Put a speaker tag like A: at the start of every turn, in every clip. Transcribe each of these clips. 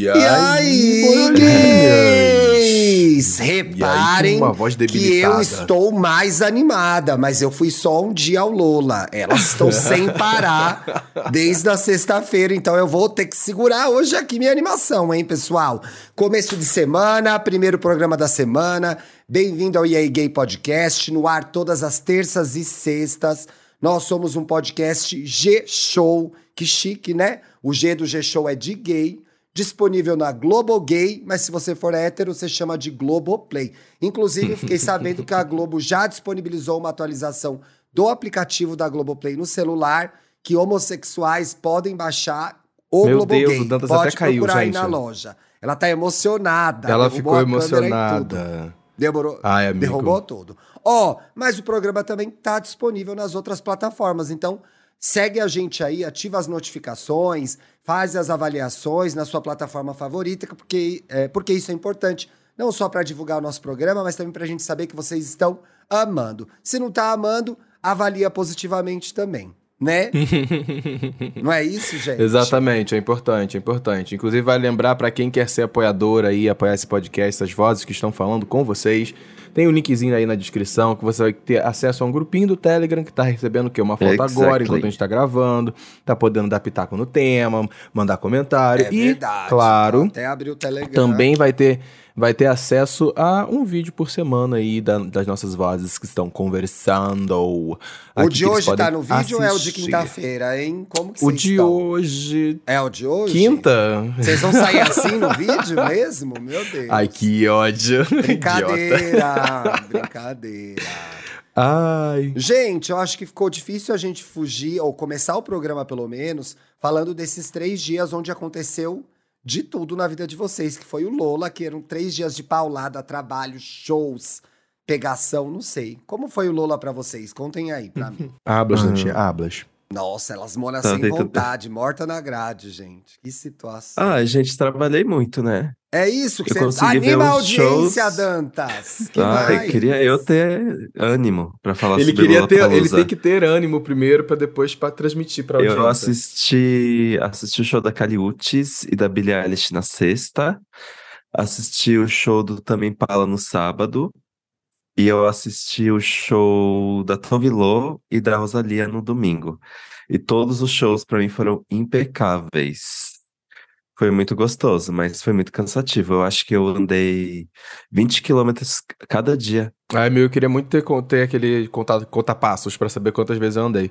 A: E aí, gays? Reparem
B: voz
A: que eu estou mais animada, mas eu fui só um dia ao Lola. Elas estão sem parar desde a sexta-feira, então eu vou ter que segurar hoje aqui minha animação, hein, pessoal? Começo de semana, primeiro programa da semana. Bem-vindo ao EA Gay Podcast, no ar todas as terças e sextas. Nós somos um podcast G-Show, que chique, né? O G do G-Show é de gay, disponível na Globo Gay, mas se você for hétero, você chama de Globoplay. Inclusive, fiquei sabendo que a Globo já disponibilizou uma atualização do aplicativo da Globoplay no celular, que homossexuais podem baixar o
B: Meu
A: Globo
B: Deus,
A: Gay.
B: o Dantas
A: Pode
B: até caiu,
A: procurar aí
B: gente.
A: na loja. Ela tá emocionada.
B: Ela ficou emocionada.
A: Demorou.
B: Ai.
A: Derrubou tudo. Ó, mas o programa também tá disponível nas outras plataformas. Então, segue a gente aí, ativa as notificações, faz as avaliações na sua plataforma favorita, porque, é, porque isso é importante. Não só para divulgar o nosso programa, mas também pra gente saber que vocês estão amando. Se não tá amando, avalia positivamente também, né? não é isso, gente?
B: Exatamente, é importante, é importante. Inclusive, vai lembrar pra quem quer ser apoiador aí, apoiar esse podcast, essas vozes que estão falando com vocês. Tem o um linkzinho aí na descrição que você vai ter acesso a um grupinho do Telegram que tá recebendo o quê? Uma foto
C: Exactly.
B: agora, enquanto a gente tá gravando. Tá podendo dar pitaco no tema, mandar comentário.
A: É
B: e,
A: verdade.
B: claro,
A: Até abrir o Telegram.
B: também vai ter, vai ter acesso a um vídeo por semana aí da- das nossas vozes que estão conversando.
A: O de hoje tá no vídeo ou é o de
B: assistir.
A: quinta-feira, hein? Como que
B: O de
A: estão?
B: hoje.
A: É o de hoje?
B: Quinta?
A: Vocês vão sair assim no vídeo mesmo? Meu Deus.
B: Ai, que ódio.
A: Brincadeira, brincadeira.
B: Ai.
A: Gente, eu acho que ficou difícil a gente fugir, ou começar o programa pelo menos, falando desses três dias onde aconteceu de tudo na vida de vocês, que foi o Lola, que eram três dias de paulada, trabalho, shows, pegação, não sei. Como foi o Lola pra vocês? Contem aí pra mim.
B: Hablas,
C: Ah.
B: Nantia, hablas.
A: Nossa, elas moram
C: Tá
A: sem vontade, morta na grade, gente. Que situação.
C: Ah, gente, trabalhei muito, né?
A: É isso que
C: Eu
A: você
C: consegui ver
A: anima a audiência,
C: shows.
A: Dantas. Que
C: ah,
A: mais?
C: eu queria eu ter ânimo pra falar
B: Ele
C: sobre
B: queria ter, ele tem que ter ânimo primeiro pra depois pra transmitir pra audiência.
C: Eu assisti, assisti o show da Caliutes e da Billie Eilish na sexta. Assisti o show do Também Pala no sábado. E eu assisti o show da Tovilô e da Rosalia no domingo. E todos os shows pra mim foram impecáveis. Foi muito gostoso, mas foi muito cansativo. Eu acho que eu andei 20 quilômetros cada dia.
B: Ai, meu, eu queria muito ter, ter aquele contato, conta-passos pra saber quantas vezes eu andei.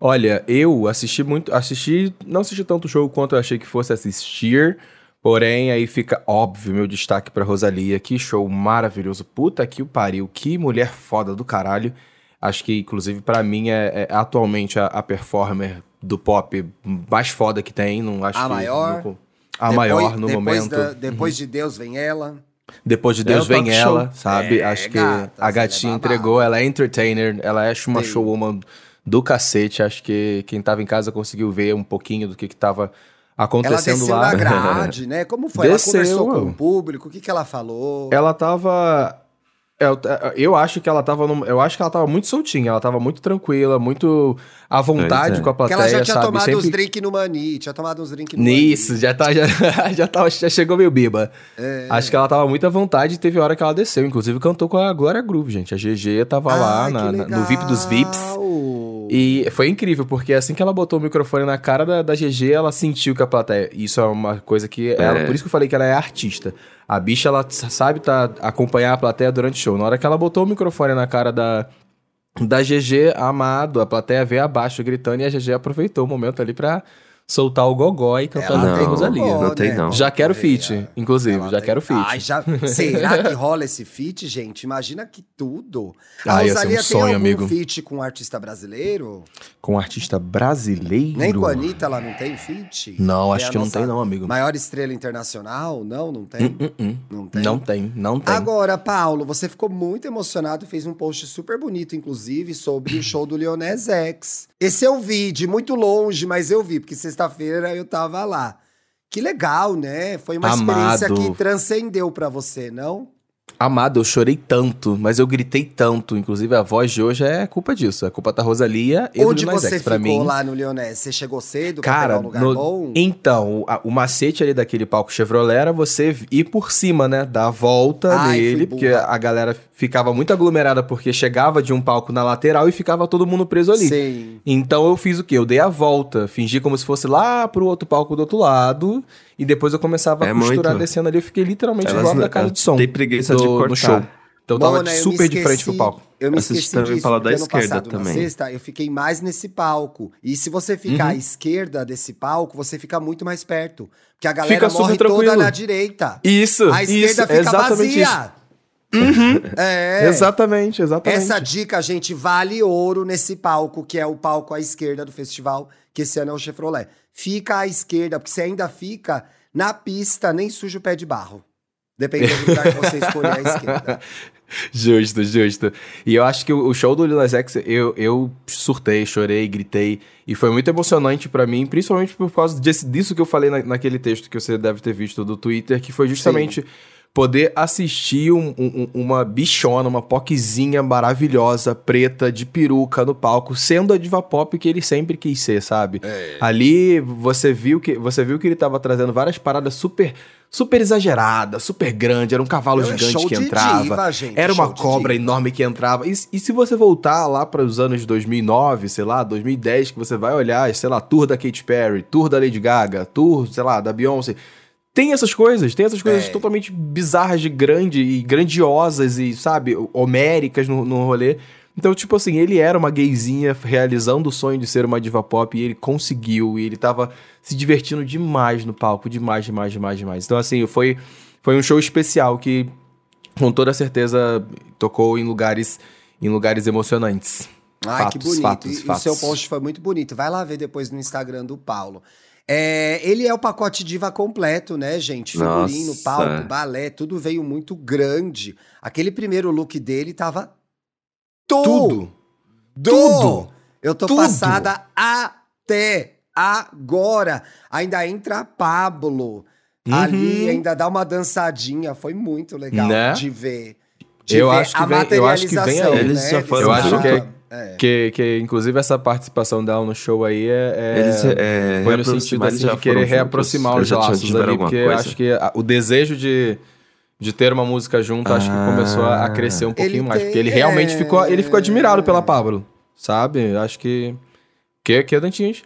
B: Olha, eu assisti muito, assisti, não assisti tanto show quanto eu achei que fosse assistir, porém aí fica óbvio meu destaque pra Rosalia, que show maravilhoso, puta que o pariu, que mulher foda do caralho. Acho que inclusive pra mim é, é atualmente a, a performer do pop mais foda que tem, não acho
A: A
B: que
A: maior?
B: no- a
A: Depois-
B: maior no
A: depois
B: momento.
A: da- depois de Deus vem ela.
B: Depois de
C: É
B: Deus
C: o
B: vem ela,
C: show.
B: sabe?
A: É,
B: Acho que
A: gatas,
B: a
A: ela
B: gatinha
A: é
B: entregou, ela é entertainer, ela é uma
A: Sim.
B: showwoman do cacete. Acho que quem tava em casa conseguiu ver um pouquinho do que que tava
A: Ela
B: acontecendo
A: desceu
B: lá.
A: na grade, né? Como foi?
B: Desceu.
A: Ela conversou com o público, o que, que ela falou?
B: Ela tava. Eu, eu acho que ela tava. num- eu acho que ela tava muito soltinha, ela tava muito tranquila, muito à vontade
C: Pois é.
B: com a
A: Porque
B: plateia,
A: ela já tinha
B: sabe?
A: tomado
B: Sempre-
A: uns drinks no Mani, tinha tomado uns drinks no
B: Nisso,
A: Mani.
B: já, tá, já, já, tava, já chegou meio biba.
A: É.
B: Acho que ela tava muito à vontade e teve hora que ela desceu. Inclusive cantou com a Glória Groove, gente. A GG tava lá
A: Ai,
B: na- na- no VIP dos VIPs. E foi incrível, porque assim que ela botou o microfone na cara da, da GG, ela sentiu que a plateia. Isso é uma coisa que. Ela,
C: É.
B: por isso que eu falei que ela é artista. A bicha, ela sabe tá, acompanhar a plateia durante o show. Na hora que ela botou o microfone na cara da, da GG, amado, a plateia veio abaixo gritando e a GG aproveitou o momento ali pra soltar o gogó e cantar
A: Ela
B: junto com a
C: tem
B: Rosalia.
C: gogó, não tem, não.
B: Já quero feat, inclusive, já
A: tem-
B: quero feat.
A: Ai, já... Será que rola esse feat, gente? Imagina que tudo. A
B: Ah, ia ser um
A: Rosalia
B: sonho,
A: tem algum
B: amigo.
A: feat com um artista brasileiro?
B: Com um artista brasileiro.
A: Nem com a Anitta ela não tem feat?
B: Não,
A: É
B: acho que não tem, não, amigo.
A: Maior estrela internacional? Não, não tem.
B: Hum, hum, hum.
A: Não tem.
B: Não tem, não tem.
A: Agora, Paulo, você ficou muito emocionado, fez um post super bonito, inclusive, sobre o show do Leonés X. Esse eu vi, de muito longe, mas eu vi, porque sexta-feira eu tava lá. Que legal, né? Foi uma
B: Amado.
A: experiência que transcendeu pra você, não?
B: Amado, eu chorei tanto, mas eu gritei tanto. Inclusive, a voz de hoje é culpa disso. É culpa da Rosalia e
A: Onde
B: do Lil Nas
A: você
B: X. Pra
A: ficou
B: mim,
A: lá no Leonés? Você chegou cedo pra
B: Cara,
A: pegar um lugar
B: no-
A: bom?
B: Então, o, o macete ali daquele palco Chevrolet era você ir por cima, né? Dar a volta
A: Ai,
B: nele, porque a galera ficava muito aglomerada porque chegava de um palco na lateral e ficava todo mundo preso ali.
A: Sim.
B: Então eu fiz o quê? Eu dei a volta, fingi como se fosse lá pro outro palco do outro lado, e depois eu começava a
C: É
B: costurar
C: muito.
B: descendo ali. Eu fiquei literalmente do
C: Elas
B: lado da casa de som.
C: têm preguiça
B: do,
C: de
B: no
C: cortar.
B: show. Então eu tava
A: me
B: super de frente
A: esqueci-
B: pro palco.
A: Eu me
C: Assisti
A: esqueci
C: também
A: disso,
C: pra lá da esquerda
A: passado,
C: também.
A: sexta, eu fiquei mais nesse palco. E se você ficar à esquerda desse palco, você fica muito mais perto. Porque a galera
B: Fica
A: morre toda
B: tranquilo.
A: na direita.
B: Isso,
A: A esquerda
B: isso,
A: fica
B: exatamente isso.
A: vazia. É.
B: Exatamente, exatamente.
A: Essa dica, gente, vale ouro nesse palco, que é o palco à esquerda do festival, que esse ano é o Chevrolet. Fica à esquerda, porque você ainda fica na pista, nem suja o pé de barro. Dependendo do lugar que você escolher à esquerda.
B: Justo, justo. E eu acho que o show do Lil X, eu, eu surtei, chorei, gritei. E foi muito emocionante pra mim, principalmente por causa desse, disso que eu falei na- naquele texto que você deve ter visto do Twitter, que foi justamente poder assistir um- um- uma bichona, uma poquezinha maravilhosa, preta, de peruca no palco, sendo a diva pop que ele sempre quis ser, sabe? Ali você viu que você viu que ele tava trazendo várias paradas super super exageradas, super grande, era um cavalo
A: Não, é
B: gigante que entrava.
A: diva, gente,
B: era uma cobra enorme que entrava. E, e se você voltar lá para os anos 2009, sei lá, 2010, que você vai olhar, sei lá, tour da Katy Perry, tour da Lady Gaga, tour, sei lá, da Beyoncé. Tem essas coisas, tem essas coisas
A: É.
B: totalmente bizarras de grande e grandiosas e, sabe, homéricas no, no rolê. Então, tipo assim, ele era uma gayzinha realizando o sonho de ser uma diva pop e ele conseguiu. E ele tava se divertindo demais no palco, demais, demais, demais, demais. Então, assim, foi, foi um show especial que, com toda certeza, tocou em lugares, em lugares emocionantes. Fatos,
A: que bonito.
B: fatos,
A: e,
B: fatos.
A: o seu post foi muito bonito. Vai lá ver depois no Instagram do Paulo. É, ele é o pacote diva completo, né, gente? Figurino,
C: Nossa.
A: palco, balé, tudo veio muito grande. Aquele primeiro look dele tava
B: Tudo!
A: tudo. Eu tô
B: Tudo.
A: passada até agora. Ainda entra Pablo.
B: Uhum.
A: Ali ainda dá uma dançadinha. Foi muito legal
B: Né?
A: de ver. De
B: Eu
A: ver
B: acho que
A: a
B: vem- eu acho que vem aí.
C: Eles
A: né,
B: Eu acho que é-.
A: É.
B: Que, que, inclusive, essa participação dela no show aí é. é-
C: Eles é,
B: foi no sentido assim, de querer reaproximar
C: juntos.
B: os laços ali, porque
C: coisa.
B: acho que a- o desejo de, de ter uma música junto, acho que
C: Ah.
B: começou a, a crescer um pouquinho mais.
A: tem-
B: Porque ele realmente
A: é.
B: ficou, ele ficou admirado pela Pablo, sabe? Acho que. Que, que é Dantinhas?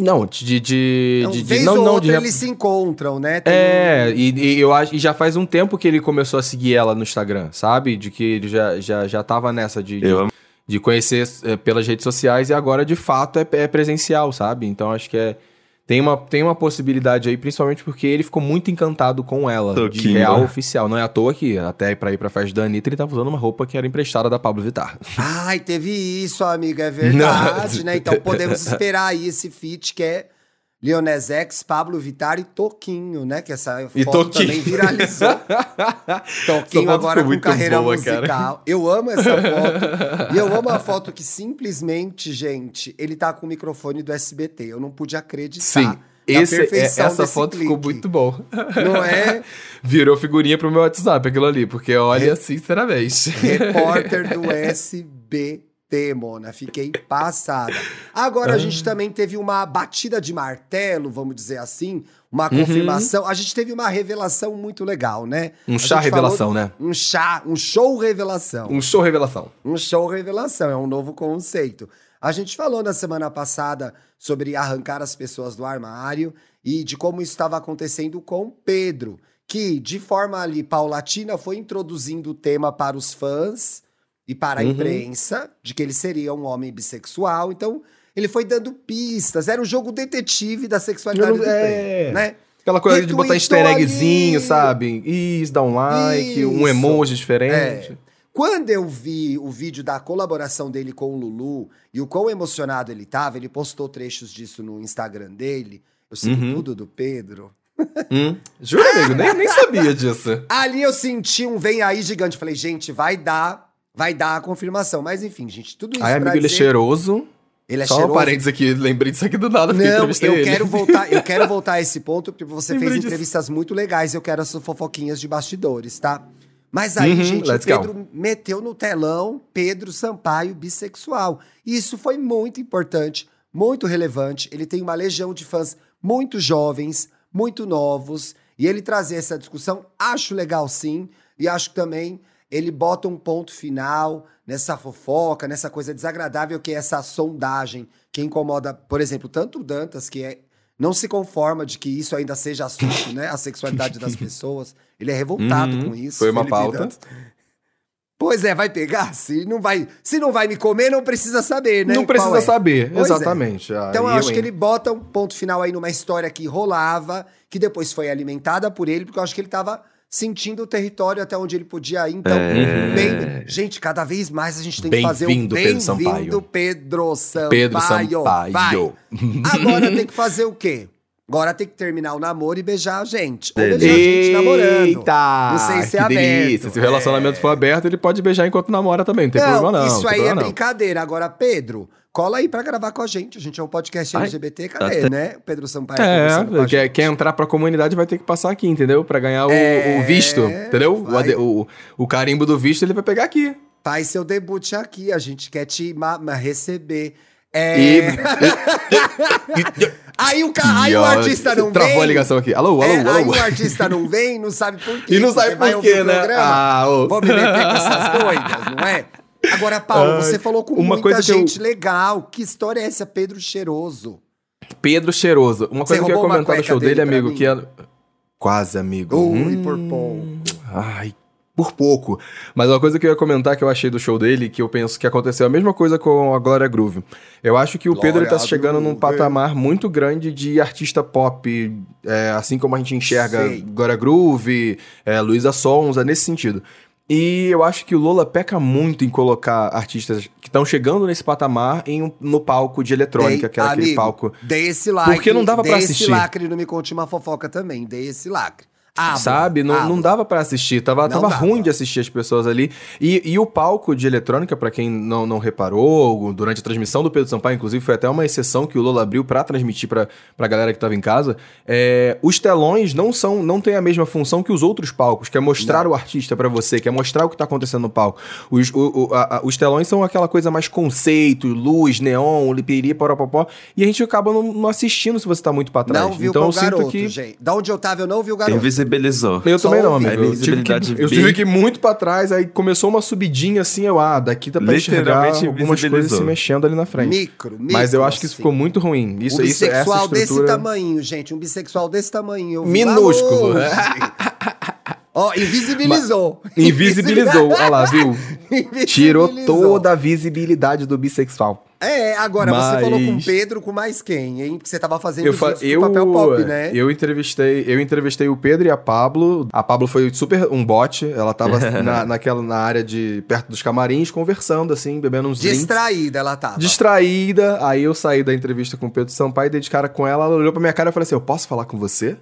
B: Não, de. de,
A: Então,
B: de, de-
A: vez
B: não,
A: ou
B: não,
A: outra
B: de.
A: eles se encontram, né? Tem
B: É, e, e eu acho e já faz um tempo que ele começou a seguir ela no Instagram, sabe? De que ele já, já, já tava nessa de, de,
C: Eu
B: de conhecer é, pelas redes sociais e agora de fato é, é presencial, sabe? Então acho que é. Tem uma, tem uma possibilidade aí, principalmente porque ele ficou muito encantado com ela, de real oficial. Não é à toa que, até pra ir pra festa da Anitta, ele tava usando uma roupa que era emprestada da Pablo Vittar.
A: Ai, teve isso, amiga, é verdade, né? Então podemos esperar aí esse feat que é Leonés X, Pablo Vittar e Toquinho, né? Que essa
B: E
A: foto
B: Toquinho.
A: também viralizou. Toquinho
B: foto
A: agora
B: ficou
A: com carreira
B: boa,
A: musical.
B: cara.
A: Eu amo essa foto. e eu amo a foto que simplesmente, gente, ele tá com o microfone do SBT. Eu não pude acreditar.
B: Sim. Esse, é- essa foto ficou
A: clique.
B: muito bom.
A: Não é?
B: Virou figurinha pro meu WhatsApp aquilo ali, porque olha, sinceramente.
A: Repórter do SBT, Mona. Fiquei passada. Agora
B: Ah.
A: a gente também teve uma batida de martelo, vamos dizer assim, uma
B: Uhum.
A: confirmação. A gente teve uma revelação muito legal, né?
B: Um chá revelação,
A: falou-
B: né?
A: Um chá, um show revelação.
B: Um show revelação.
A: Um show revelação, é um novo conceito. A gente falou na semana passada sobre arrancar as pessoas do armário e de como isso estava acontecendo com Pedro, que de forma ali paulatina foi introduzindo o tema para os fãs e para a
B: Uhum.
A: imprensa de que ele seria um homem bissexual. Então, ele foi dando pistas, era um jogo detetive da sexualidade
B: não-
A: do
B: é.
A: Né?
B: Aquela coisa de botar easter eggzinho,
A: ali.
B: sabe? Isso, dá um like, um
A: Isso.
B: emoji diferente.
A: Quando eu vi o vídeo da colaboração dele com o Lulu e o quão emocionado ele tava, ele postou trechos disso no Instagram dele. Eu sigo
B: Uhum.
A: tudo do Pedro.
B: Hum? Juro, amigo, nem, nem sabia disso.
A: Ali eu senti um vem aí gigante. Falei, gente, vai dar, vai dar a confirmação. Mas enfim, gente, tudo isso
B: Aí, amigo, ele é
A: dizer...
B: cheiroso.
A: Ele é
B: Só
A: cheiroso.
B: um parênteses aqui, lembrei disso aqui do nada,
A: Não, eu
B: ele.
A: quero voltar, eu quero voltar a esse ponto, porque você
B: Lembrei
A: fez
B: disso.
A: entrevistas muito legais, eu quero as fofoquinhas de bastidores, tá? Mas aí,
B: Uhum,
A: gente, o
B: let's go.
A: Pedro meteu no telão Pedro Sampaio bissexual. E isso foi muito importante, muito relevante. Ele tem uma legião de fãs muito jovens, muito novos, e ele trazer essa discussão, acho legal sim, e acho que também ele bota um ponto final nessa fofoca, nessa coisa desagradável que é essa sondagem que incomoda, por exemplo, tanto o Dantas, que é, não se conforma de que isso ainda seja assunto, né? A sexualidade das pessoas. Ele é revoltado
B: Uhum,
A: com isso.
B: foi uma
A: Felipe
B: pauta.
A: Dantas. Pois é, vai pegar? Se não vai, se não vai me comer, não precisa saber, né?
B: Não precisa
A: é.
B: saber,
A: Pois é.
B: exatamente.
A: Então eu
B: Aí
A: acho que ele bota um ponto final aí numa história que rolava, que depois foi alimentada por ele, porque eu acho que ele tava sentindo o território até onde ele podia ir. Então,
C: É.
A: bem, gente, cada vez mais a gente tem que fazer o
B: Bem-vindo, Pedro Sampaio.
A: bem-vindo Pedro Sampaio.
B: Pedro Sampaio.
A: Agora tem que fazer o quê? Agora tem que terminar o namoro e beijar a gente. Ou beijar a gente namorando.
B: Eita!
A: Não sei se é
B: delícia.
A: aberto.
B: Se o relacionamento for aberto, ele pode beijar enquanto namora também. Não tem problema não.
A: Isso
B: não tem
A: aí é
B: problema não.
A: brincadeira. Agora, Pedro, cola aí pra gravar com a gente. A gente é um podcast
C: Ai,
A: LGBT, cadê,
C: até-
A: né? Pedro Sampaio a
B: É, quer, quer entrar pra comunidade vai ter que passar aqui, entendeu? Pra ganhar o,
A: É,
B: o visto, entendeu? O, o, o carimbo do visto ele vai pegar aqui.
A: Faz seu debut aqui, a gente quer te receber. É...
B: E-
A: aí o, ca... aí o artista não
B: Travou
A: vem.
B: a ligação aqui. Alô, alô,
A: É,
B: alô.
A: aí o artista não vem, não sabe por quê.
B: E não sabe por quê, né?
A: programa.
B: Ah, ô.
A: Vou me meter com essas doidas, não é? Agora, Paulo, você falou com
B: uma
A: muita
B: que eu-
A: gente legal. Que história é essa, Pedro Cheiroso?
B: Pedro Cheiroso. Uma coisa que eu ia comentar do
A: cueca
B: show dele,
A: dele
B: amigo,
A: mim?
B: que é... Quase, amigo.
A: Ui,
B: Hum.
A: por pouco.
B: Ai, por pouco. Mas uma coisa que eu ia comentar que eu achei do show dele, que eu penso que aconteceu a mesma coisa com a Glória Groove. Eu acho que o Pedro ele tá
A: Glória
B: chegando num patamar muito grande de artista pop, é, assim como a gente enxerga
A: Sei.
B: Glória Groove, é, Luísa Sonza, nesse sentido. E eu acho que o Lola peca muito em colocar artistas que estão chegando nesse patamar em um- no palco de eletrônica,
A: Dei-
B: que era aquele
A: amigo,
B: palco.
A: Dei esse lacre.
B: Porque não dava pra
A: dei
B: assistir.
A: esse lacre, não me conte uma fofoca também. Dei esse lacre. Abra,
B: Sabe? Não, não dava pra assistir. Tava,
A: Não
B: tava
A: dava.
B: ruim de assistir as pessoas ali. E, e o palco de eletrônica, pra quem não, não reparou, durante a transmissão do Pedro Sampaio, inclusive, foi até uma exceção que o Lola abriu pra transmitir pra, pra galera que tava em casa. É, os telões não são, não têm a mesma função que os outros palcos, que é mostrar o artista pra você, que é mostrar o que tá acontecendo no palco. Os, o- o- a- a- os telões são aquela coisa mais conceito, luz, neon, lipiri, porapopó. E a gente acaba não, não assistindo se você tá muito pra trás.
A: Não viu
B: então
A: com
B: eu
A: o garoto,
B: sinto que.
A: gente. Da onde eu tava, eu não vi o garoto.
C: Invisibilizou.
B: Eu
A: Só
B: também não, amigo. Eu tive, que, eu tive que ir muito pra trás, aí começou uma subidinha assim, eu, ah, daqui dá pra enxergar algumas coisas se mexendo ali na frente.
A: Micro, micro.
B: Mas eu acho que isso
A: assim.
B: ficou muito ruim. Isso,
A: um
B: isso, essa
A: bissexual desse
B: estrutura...
A: tamanho, gente. Um bissexual desse tamanho.
B: Minúsculo.
A: Ó, invisibilizou.
B: Invisibilizou, olha lá, viu? Tirou toda a visibilidade do bissexual.
A: É, agora você
B: Mas-
A: falou com o Pedro, com mais quem, hein? Porque você tava fazendo
B: Eu, fa- eu,
A: papel pop, né?
B: eu entrevistei, eu entrevistei o Pedro e a Pablo. A Pablo foi super um bote. Ela tava na, naquela na área de perto dos camarins conversando assim, bebendo uns drinks.
A: Distraída ela tava.
B: Distraída, aí eu saí da entrevista com o Pedro Sampaio, dei de cara com ela, ela olhou pra minha cara e falou assim: Eu posso falar com você?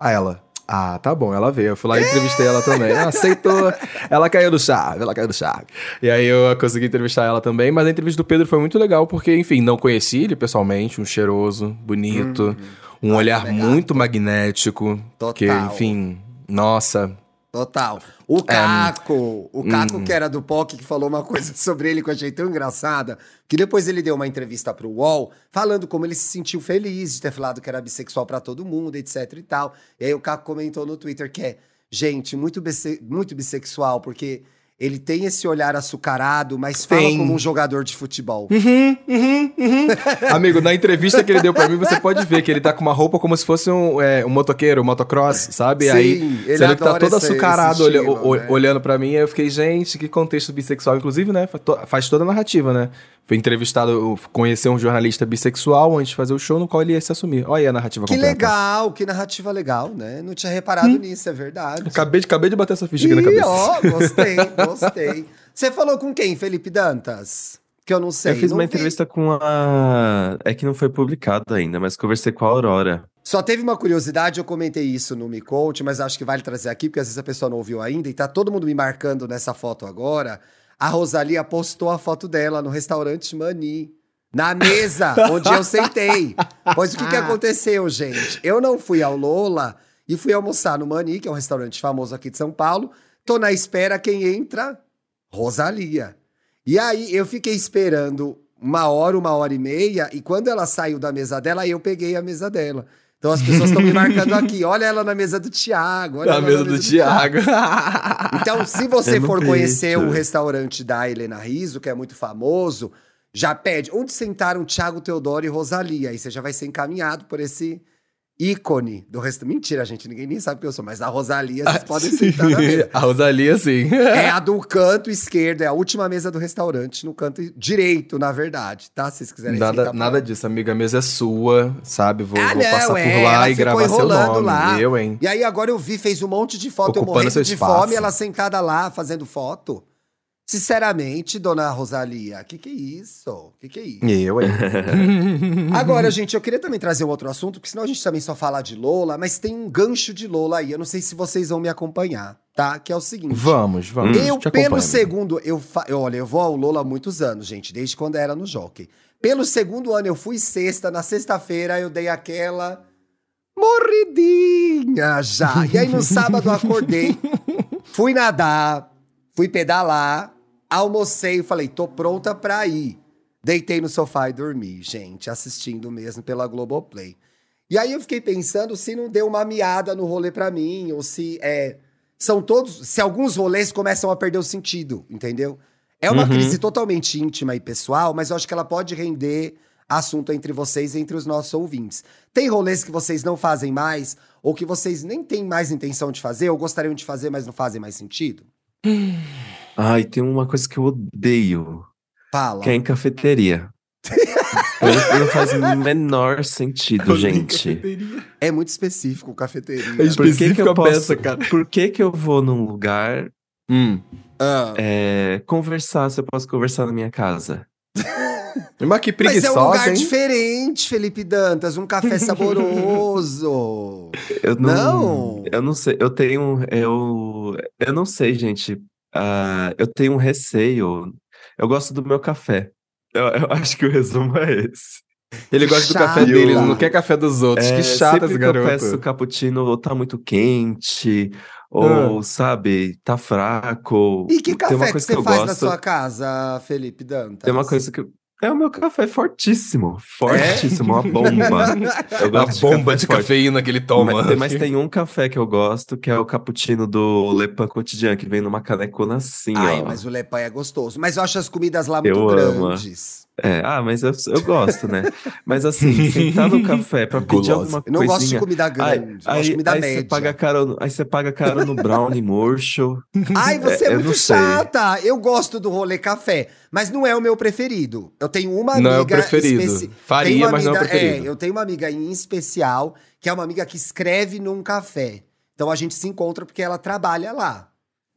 B: Aí ela, ah, tá bom, ela veio. Eu fui lá e entrevistei ela também. Ela aceitou, ela caiu do chave, ela caiu do chave. E aí eu consegui entrevistar ela também, mas a entrevista do Pedro foi muito legal, porque, enfim, não conheci ele pessoalmente, um cheiroso, bonito, um olhar
A: Uhum. legal.
B: muito magnético.
A: Total.
B: Que, enfim, nossa.
A: Total. O Caco, o Caco
B: hum.
A: que era do POC, que falou uma coisa sobre ele que eu achei tão engraçada, que depois ele deu uma entrevista pro UOL, falando como ele se sentiu feliz de ter falado que era bissexual pra todo mundo, etc e tal. E aí o Caco comentou no Twitter que é, gente, muito, bisse- muito bissexual, porque ele tem esse olhar açucarado, mas fala
B: Tem.
A: como um jogador de futebol.
B: Amigo, na entrevista que ele deu pra mim, você pode ver que ele tá com uma roupa como se fosse um, é, um motoqueiro, um motocross, sabe?
A: Sim,
B: aí
A: ele
B: você vê que tá todo
A: esse-
B: açucarado
A: esse estilo, né?
B: olhando pra mim, aí eu fiquei, gente, que contexto bissexual. Inclusive, né, faz toda a narrativa, né? Foi entrevistado, conheceu um jornalista bissexual antes de fazer o show, no qual ele ia se assumir. Olha aí a narrativa
A: Que
B: completa.
A: legal, que narrativa legal, né? Não tinha reparado
B: Hum.
A: nisso, é verdade.
B: Acabei de, acabei de bater essa ficha aqui na
A: Ih,
B: cabeça.
A: ó, gostei, gostei. Você falou com quem, Felipe Dantas? Que eu não sei.
C: Eu fiz
A: não
C: uma
A: vi.
C: entrevista com a. É que não foi publicado ainda, mas conversei com a Aurora.
A: Só teve uma curiosidade, eu comentei isso no Me Conte, mas acho que vale trazer aqui, porque às vezes a pessoa não ouviu ainda, e tá todo mundo me marcando nessa foto agora. A Rosalia postou a foto dela no restaurante Mani, Na mesa onde eu sentei. Pois o que, que aconteceu, gente? Eu não fui ao Lola e fui almoçar no Mani, que é um restaurante famoso aqui de São Paulo. Tô na espera, quem entra? Rosalia. E aí eu fiquei esperando uma hora, uma hora e meia, e quando ela saiu da mesa dela, eu peguei a mesa dela. Então as pessoas estão me marcando aqui. Olha ela na mesa do Thiago. Olha
B: Na
A: ela
B: mesa do Thiago.
A: Então, se você for conhecer o restaurante da Helena Riso, que é muito famoso, já pede onde sentaram Thiago Teodoro e Rosalia. Aí você já vai ser encaminhado por esse ícone do restaurante. Mentira, gente, ninguém nem sabe quem eu sou, mas a Rosalia vocês podem sentar na mesa.
B: A Rosalia, sim.
A: É a do canto esquerdo, é a última mesa do restaurante, no canto direito, na verdade, tá? Se vocês quiserem
B: Nada, nada
A: pra-
B: disso, amiga. A mesa é sua, sabe? Vou,
A: Ah,
B: vou
A: não,
B: passar
A: é,
B: por lá e gravar seu nome.
A: lá.
B: Eu, hein?
A: E aí agora eu vi, fez um monte de foto, eu
B: Ocupando
A: morrendo
B: seu
A: de
B: espaço.
A: fome, ela sentada lá fazendo foto. Sinceramente, dona Rosalia, que que é isso? Que que é isso?
B: Eu, hein?
A: Agora, gente, eu queria também trazer um outro assunto, porque senão a gente também só fala de Lola, mas tem um gancho de Lola aí, eu não sei se vocês vão me acompanhar, tá? Que é o seguinte.
B: Vamos, vamos.
A: Eu,
B: Te
A: pelo segundo, eu- olha, eu vou ao Lola há muitos anos, gente, desde quando era no Jockey. Pelo segundo ano, eu fui sexta, na sexta-feira eu dei aquela morridinha já. E aí no sábado eu acordei, fui nadar, fui pedalar, almocei e falei, tô pronta pra ir. Deitei no sofá e dormi, gente, assistindo mesmo pela Globoplay. E aí eu fiquei pensando se não deu uma miada no rolê pra mim, ou se é, são todos, se alguns rolês começam a perder o sentido, entendeu? É uma
B: Uhum.
A: crise totalmente íntima e pessoal, mas eu acho que ela pode render assunto entre vocês e entre os nossos ouvintes. Tem rolês que vocês não fazem mais, ou que vocês nem têm mais intenção de fazer, ou gostariam de fazer, mas não fazem mais sentido?
C: Ai, tem uma coisa que eu odeio,
A: Fala.
C: que é em cafeteria. não, não faz o menor sentido, gente.
A: É muito específico, cafeteria.
B: É
C: Por que, que eu posso,
B: peça, cara.
C: por que, que eu vou num lugar
B: Hum.
A: Ah.
C: é, conversar se eu posso conversar na minha casa?
B: Mas que
A: Mas
B: preguiçosa,
A: é um lugar
B: hein?
A: diferente, Felipe Dantas. Um café saboroso.
C: Eu não,
A: Não.
C: eu não sei, eu tenho, eu, eu não sei, gente. Ah, eu tenho um receio. Eu gosto do meu café. Eu, eu acho que o resumo é esse.
B: Ele gosta do café dele, ele não quer café dos outros.
C: É,
B: que chato
C: sempre
B: esse
C: que eu
B: garoto.
C: peço cappuccino, ou tá muito quente, ou, sabe, tá fraco.
A: E que
C: Tem uma
A: café que você faz na
C: gosto,
A: sua casa, Felipe Dantas?
C: Tem uma coisa que É o meu café fortíssimo. Fortíssimo, uma bomba. Eu
B: A
C: gosto
B: bomba
C: café
B: de
C: forte.
B: cafeína que ele toma.
C: Mas, mas tem um café que eu gosto, que é o cappuccino do Le Pain Quotidien, que vem numa canecona assim,
A: Ai,
C: ó.
A: mas o Lepan é gostoso. Mas eu acho as comidas lá muito
C: Eu amo. É, ah, mas eu, eu gosto, né? Mas assim, sentar no café pra pedir
B: Gulosa.
C: alguma
A: Eu não gosto de comida
C: Aí,
A: grande. eu gosto de
C: aí,
A: comida
C: aí
A: média.
C: você paga caro, aí você paga caro no brownie murcho.
A: Ai, você é,
C: É, eu
A: muito
C: sei.
A: chata. Eu gosto do rolê café, mas não é o meu preferido. Eu tenho uma amiga
B: Não é o preferido.
A: especi-
B: Faria, mas não é o preferido.
A: eu tenho uma amiga em especial, que é uma amiga que escreve num café. Então a gente se encontra porque ela trabalha lá.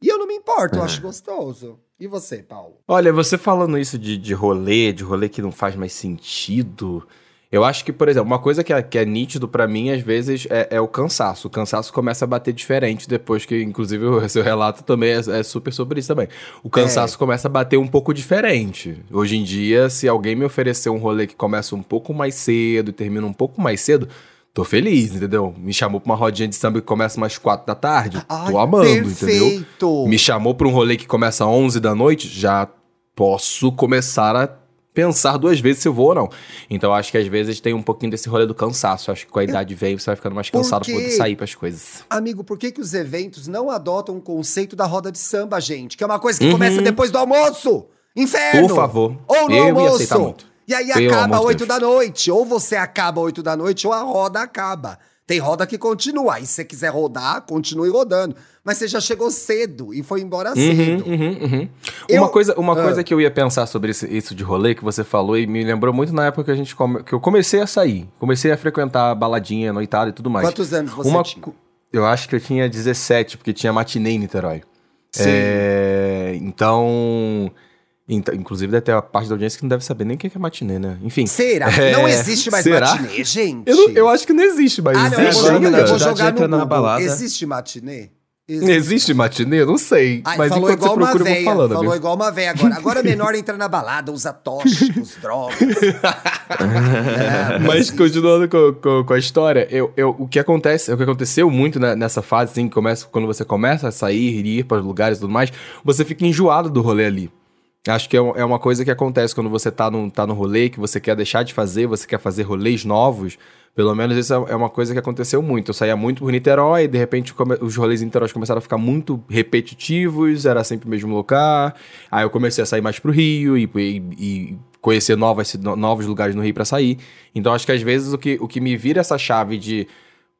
A: E eu não me importo, eu
C: É.
A: acho gostoso. E você, Paulo?
B: Olha, você falando isso de, de rolê, de rolê que não faz mais sentido. Eu acho que, por exemplo, uma coisa que é, que é nítido pra mim, às vezes, é, é o cansaço. O cansaço começa a bater diferente depois que, inclusive, o seu relato também é, é super sobre isso também. O cansaço começa a bater um pouco diferente. Hoje em dia, se alguém me oferecer um rolê que começa um pouco mais cedo e termina um pouco mais cedo, tô feliz, entendeu? Me chamou pra uma rodinha de samba que começa umas quatro da tarde,
A: Ai,
B: tô amando, entendeu?
A: perfeito.
B: me chamou pra um rolê que começa às 11 da noite, já posso começar a pensar duas vezes se eu vou ou não. Então acho que às vezes tem um pouquinho desse rolê do cansaço. Acho que com a idade vem você vai ficando mais cansado pra poder sair pras coisas.
A: Amigo, por que, que os eventos não adotam o conceito da roda de samba, gente? Que é uma coisa que
B: Uhum.
A: começa depois do almoço. Inferno!
B: Por favor.
A: Ou no
B: Eu ia
A: almoço.
B: aceitar muito.
A: E aí
B: Pelo
A: acaba
B: amor de
A: oito
B: Deus.
A: da noite. Ou você acaba oito da noite, ou a roda acaba. Tem roda que continua. Aí se você quiser rodar, continue rodando. Mas você já chegou cedo e foi embora cedo.
B: Uhum, uhum, uhum.
A: Eu-
B: Uma, coisa, uma
A: Ah.
B: coisa que eu ia pensar sobre isso, isso de rolê que você falou e me lembrou muito na época que, a gente come- que eu comecei a sair. Comecei a frequentar baladinha, noitada e tudo mais.
A: Quantos anos você
B: Uma
A: tinha?
B: Eu acho que eu tinha 17, porque tinha matinê em Niterói.
A: Sim.
B: É, então, Inclusive, deve ter a parte da audiência que não deve saber nem o que é matinê, né? Enfim.
A: Será?
B: É,
A: Não existe mais
B: será?
A: matinê, gente?
B: Eu, não- eu acho que não existe, mas
A: Ah, não, eu
B: existe
A: vou, jogar, eu vou jogar
C: entra
A: no
C: na
A: Google.
C: balada.
A: Existe matinê?
B: Existe matinê? Não sei.
A: Ai,
B: mas
A: falou
B: enquanto você
A: igual uma
B: procura, eu vou
A: véia.
B: falando.
A: falou
B: amigo.
A: igual uma véia agora. Agora menor entra na balada, usa tóxicos, drogas. É,
B: Mas continuando com, com, com a história, eu, eu, o que acontece, o que aconteceu muito né, nessa fase, assim, que começa, quando você começa a sair, ir para lugares e tudo mais, você fica enjoado do rolê ali. Acho que é, é uma coisa que acontece quando você tá no, tá no rolê, que você quer deixar de fazer, você quer fazer rolês novos. Pelo menos isso é é uma coisa que aconteceu muito. Eu saía muito por Niterói, de repente os rolês em Niterói começaram a ficar muito repetitivos, era sempre o mesmo lugar. Aí eu comecei a sair mais pro Rio e, e- e conhecer novas, novos lugares no Rio pra sair. Então acho que às vezes o que, o que me vira essa chave de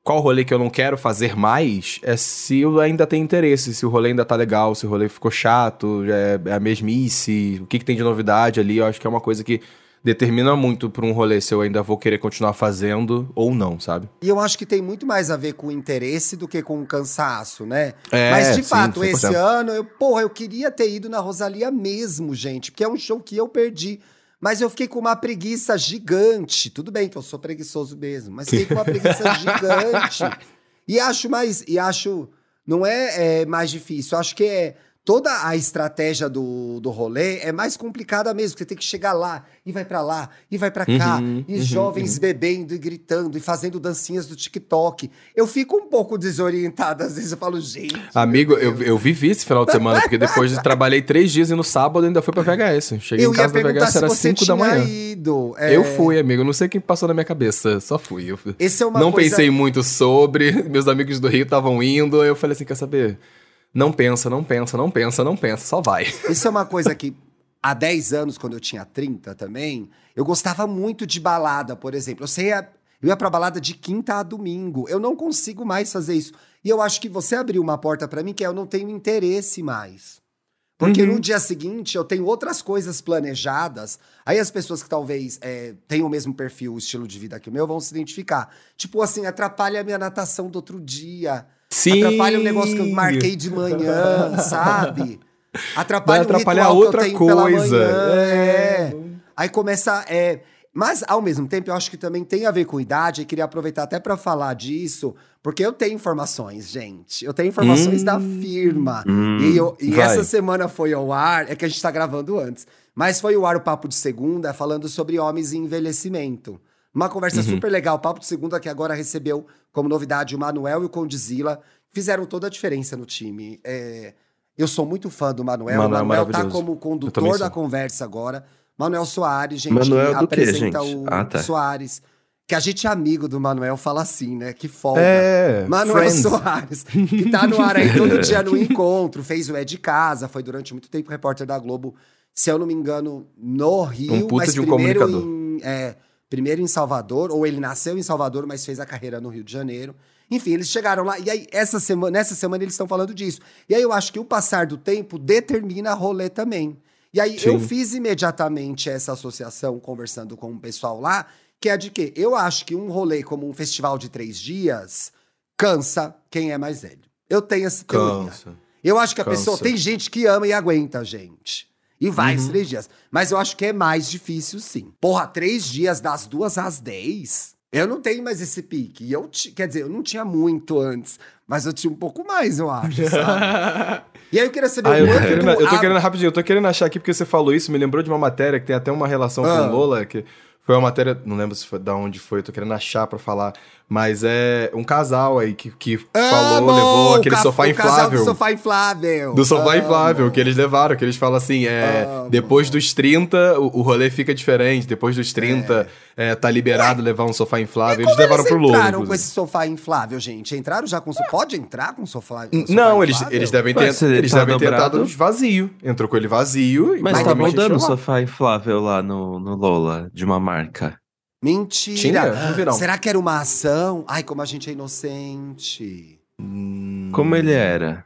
B: qual rolê que eu não quero fazer mais é se eu ainda tenho interesse, se o rolê ainda tá legal, se o rolê ficou chato, é, é a mesmice, o que, que tem de novidade ali. Eu acho que é uma coisa que determina muito pra um rolê se eu ainda vou querer continuar fazendo ou não, sabe?
A: E eu acho que tem muito mais a ver com o interesse do que com o cansaço, né?
B: É,
A: Mas de
B: sim,
A: fato,
B: 100%.
A: esse ano, eu, porra, eu queria ter ido na Rosalia mesmo, gente, porque é um show que eu perdi. Mas eu fiquei com uma preguiça gigante. Tudo bem que eu sou preguiçoso mesmo, mas fiquei com uma preguiça gigante. E acho mais. E acho. Não é, é mais difícil. Acho que é. Toda a estratégia do, do rolê é mais complicada mesmo, porque tem que chegar lá, e vai pra lá, e vai pra cá,
B: Uhum,
A: e
B: uhum,
A: jovens bebendo e gritando e fazendo dancinhas do TikTok. Eu fico um pouco desorientada, às vezes eu falo, gente.
B: Amigo, eu, eu vivi esse final de semana, porque depois de trabalhei três dias e no sábado ainda fui pra VHS. Cheguei
A: Eu
B: em casa da VHS, era
A: você
B: 5
A: tinha
B: da manhã.
A: ido. é,
B: Eu fui, amigo. Não sei o que passou na minha cabeça. Só fui. Eu.
A: Esse é uma
B: não
A: coisa-
B: pensei muito sobre. Meus amigos do Rio estavam indo. Eu falei assim: quer saber? Não pensa, não pensa, não pensa, não pensa, só vai.
A: Isso é uma coisa que há 10 anos, quando eu tinha 30 também, eu gostava muito de balada, por exemplo. Eu, sei, eu ia pra balada de quinta a domingo. Eu não consigo mais fazer isso. E eu acho que você abriu uma porta pra mim que é eu não tenho interesse mais. Porque
B: Uhum.
A: no dia seguinte eu tenho outras coisas planejadas. Aí as pessoas que talvez é, tenham o mesmo perfil, o estilo de vida que o meu, vão se identificar. Tipo assim, atrapalha a minha natação do outro dia.
B: Sim.
A: Atrapalha o negócio que eu marquei de manhã, sabe? Atrapalha
B: Vai atrapalhar
A: o ritual
B: outra
A: que eu tenho pela
B: coisa.
A: manhã.
B: É.
A: É. Aí começa. É... Mas, ao mesmo tempo, eu acho que também tem a ver com idade. E queria aproveitar até pra falar disso, porque eu tenho informações, gente. Eu tenho informações
B: Hum.
A: da firma.
C: Hum,
A: e eu- e essa semana foi ao ar. É que a gente tá gravando antes. Mas foi ao ar o Papo de Segunda falando sobre homens em envelhecimento. Uma conversa
B: Uhum.
A: super legal. Papo de Segunda que agora recebeu como novidade o Manuel e o Condizila. Fizeram toda a diferença no time. É, eu sou muito fã do Manuel.
B: Manuel
A: o
B: é
A: Manuel tá como condutor da conversa agora. Manuel Soares, gente,
C: Manuel do quê,
A: apresenta
C: gente?
A: o
C: Ah, tá.
A: Soares. Que a gente é amigo do Manuel, fala assim, né? Que folga.
B: É.
A: Manuel
B: Friends.
A: Soares, que tá no ar aí todo dia no encontro, fez o É de Casa, foi durante muito tempo repórter da Globo, se eu não me engano, no Rio,
B: Um puta
A: mas
B: de um
A: primeiro
B: comunicador.
A: em, é, primeiro em Salvador, ou ele nasceu em Salvador, mas fez a carreira no Rio de Janeiro. Enfim, eles chegaram lá, e aí essa semana, nessa semana eles estão falando disso. E aí eu acho que o passar do tempo determina rolê também. E aí eu
B: Sim.
A: fiz imediatamente essa associação conversando com o pessoal lá, que é de que eu acho que um rolê como um festival de três dias cansa quem é mais velho. Eu tenho essa teoria.
B: Cansa.
A: Eu acho que a
B: Cansa.
A: pessoa. Tem gente que ama e aguenta, gente. E vai
B: Uhum.
A: três dias. Mas eu acho que é mais difícil, sim. Porra, três dias das duas às dez. Eu não tenho mais esse pique. E eu ti- quer dizer, eu não tinha muito antes, mas eu tinha um pouco mais, eu acho, sabe? e aí eu queria saber
B: Ah, eu tô, querendo, eu tô querendo rapidinho, eu tô querendo achar aqui porque você falou isso, me lembrou de uma matéria que tem até uma relação
A: Ah.
B: com Lola, que foi uma matéria, não lembro se foi da onde foi, eu tô querendo achar pra falar, mas é um casal aí que, que falou, levou aquele
A: ca-
B: sofá
A: o casal
B: inflável.
A: do sofá inflável.
B: Do sofá
A: Amo.
B: inflável, que eles levaram, que eles falam assim, é,
A: Amo.
B: depois dos 30, o, o rolê fica diferente, depois dos 30, é, tá liberado levar um sofá inflável, eles
A: Como
B: levaram pro Lola,
A: entraram com esse sofá inflável, gente? Entraram já com... Pode entrar com sofá, sofá
B: Não, eles,
A: inflável?
B: eles devem
C: Ué,
B: ter,
C: se ele
B: eles
C: tá
B: devem ter entrado vazio. Entrou com ele vazio e
C: Mas tá
B: provavelmente
C: rodando o
B: encheu lá.
C: sofá inflável lá no, no Lola, de uma marca.
A: Mentira.
B: Tinha? Não vi, não.
A: Será que era uma ação? Ai, como a gente é inocente.
C: Como ele era?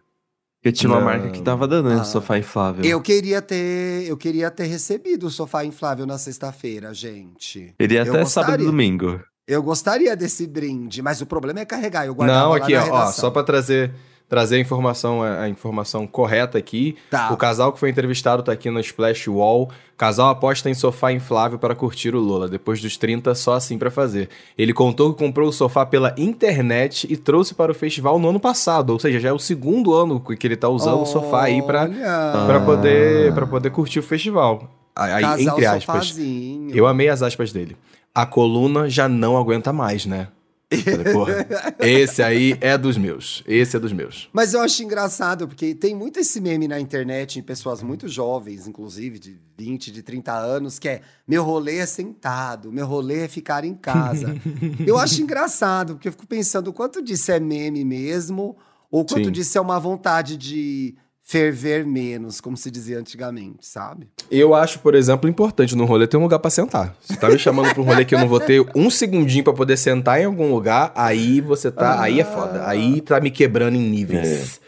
C: Porque tinha uma
B: Não.
C: marca que tava dando esse
A: Ah.
C: sofá inflável.
A: Eu queria ter, eu queria ter recebido o sofá inflável na sexta-feira, gente.
C: Ele até sábado e
A: gostaria.
C: domingo.
A: Eu gostaria desse brinde, mas o problema é carregar. Eu guardava
B: Não,
A: lá
B: aqui,
A: na
B: ó, ó, só pra trazer, trazer a informação, a informação correta aqui.
A: Tá.
B: O casal que foi entrevistado tá aqui no Splash Wall. Casal aposta em sofá inflável para curtir o Lola. Depois dos 30, só assim para fazer. Ele contou que comprou o sofá pela internet e trouxe para o festival no ano passado. Ou seja, já é o segundo ano que ele tá usando o sofá aí pra, poder, pra poder curtir o festival. Aí,
A: Casal
B: entre aspas.
A: sofazinho.
B: Eu amei as aspas dele. A coluna já não aguenta mais, né? Falei, porra, esse aí é dos meus. Esse é dos meus.
A: Mas eu acho engraçado, porque tem muito esse meme na internet, em pessoas muito jovens, inclusive, de 20, de 30 anos, que é meu rolê é sentado, meu rolê é ficar em casa. eu acho engraçado, porque eu fico pensando o quanto disso é meme mesmo, ou quanto
B: Sim.
A: disso é uma vontade de ferver menos, como se dizia antigamente, sabe?
B: Eu acho, por exemplo, importante no rolê ter um lugar pra sentar. Você tá me chamando pra um rolê que eu não vou ter um segundinho pra poder sentar em algum lugar, aí você tá. Aí é foda. Aí tá me quebrando em níveis.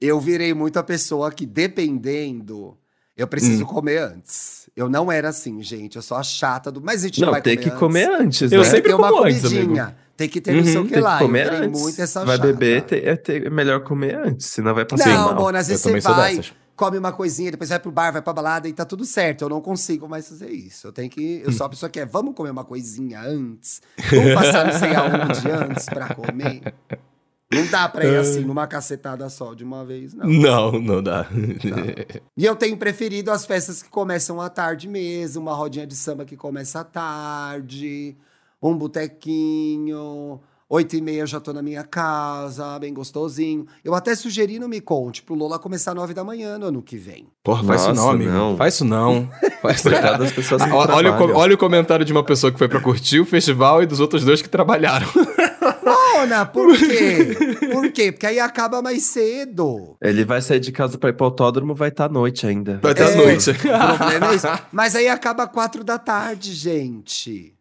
A: Eu virei muito a pessoa que, dependendo, eu preciso
B: Hum.
A: comer antes. Eu não era assim, gente. Eu sou a chata do. Mas a gente não,
C: Não,
A: vai
C: tem
A: comer
C: que
A: antes.
C: comer antes,
B: Eu
C: né?
B: sempre
A: tem uma
B: como antes,
A: comidinha. Tem que ter não sei o
C: Uhum,
A: que
C: tem
A: lá.
C: que comer
A: eu virei
C: antes.
A: muito essa
C: Vai
A: chata.
C: beber, tem- é, ter- é melhor comer antes, senão vai passar
A: Não,
C: mal.
A: mano, às
B: Eu
A: vezes você vai, come uma coisinha, depois vai pro bar, vai pra balada e tá tudo certo. Eu não consigo mais fazer isso. Eu tenho que. Eu sou a pessoa que é, vamos comer uma coisinha antes. Vamos passar não sei aonde antes pra comer. Não dá pra ir assim, numa cacetada só de uma vez, não.
B: Não, não dá.
A: E eu tenho preferido as festas que começam à tarde mesmo, uma rodinha de samba que começa à tarde, um botequinho. Oito e meia eu já tô na minha casa, bem gostosinho. Eu até sugeri no Me Conte pro Lola começar nove da manhã no ano que vem.
B: Porra, faz isso não,
C: Nossa,
B: amigo.
C: não.
B: Faz isso não. Faz isso
C: Coitado das pessoas que
B: Ah, olha, o, olha o comentário de uma pessoa que foi pra curtir o festival e dos outros dois que trabalharam.
A: Mona, por quê? Por quê? Porque aí acaba mais cedo.
C: Ele vai sair de casa pra ir pro autódromo, vai estar à noite ainda.
B: Vai até as
A: É,
B: noite.
A: O problema é isso. Mas aí acaba quatro da tarde, gente.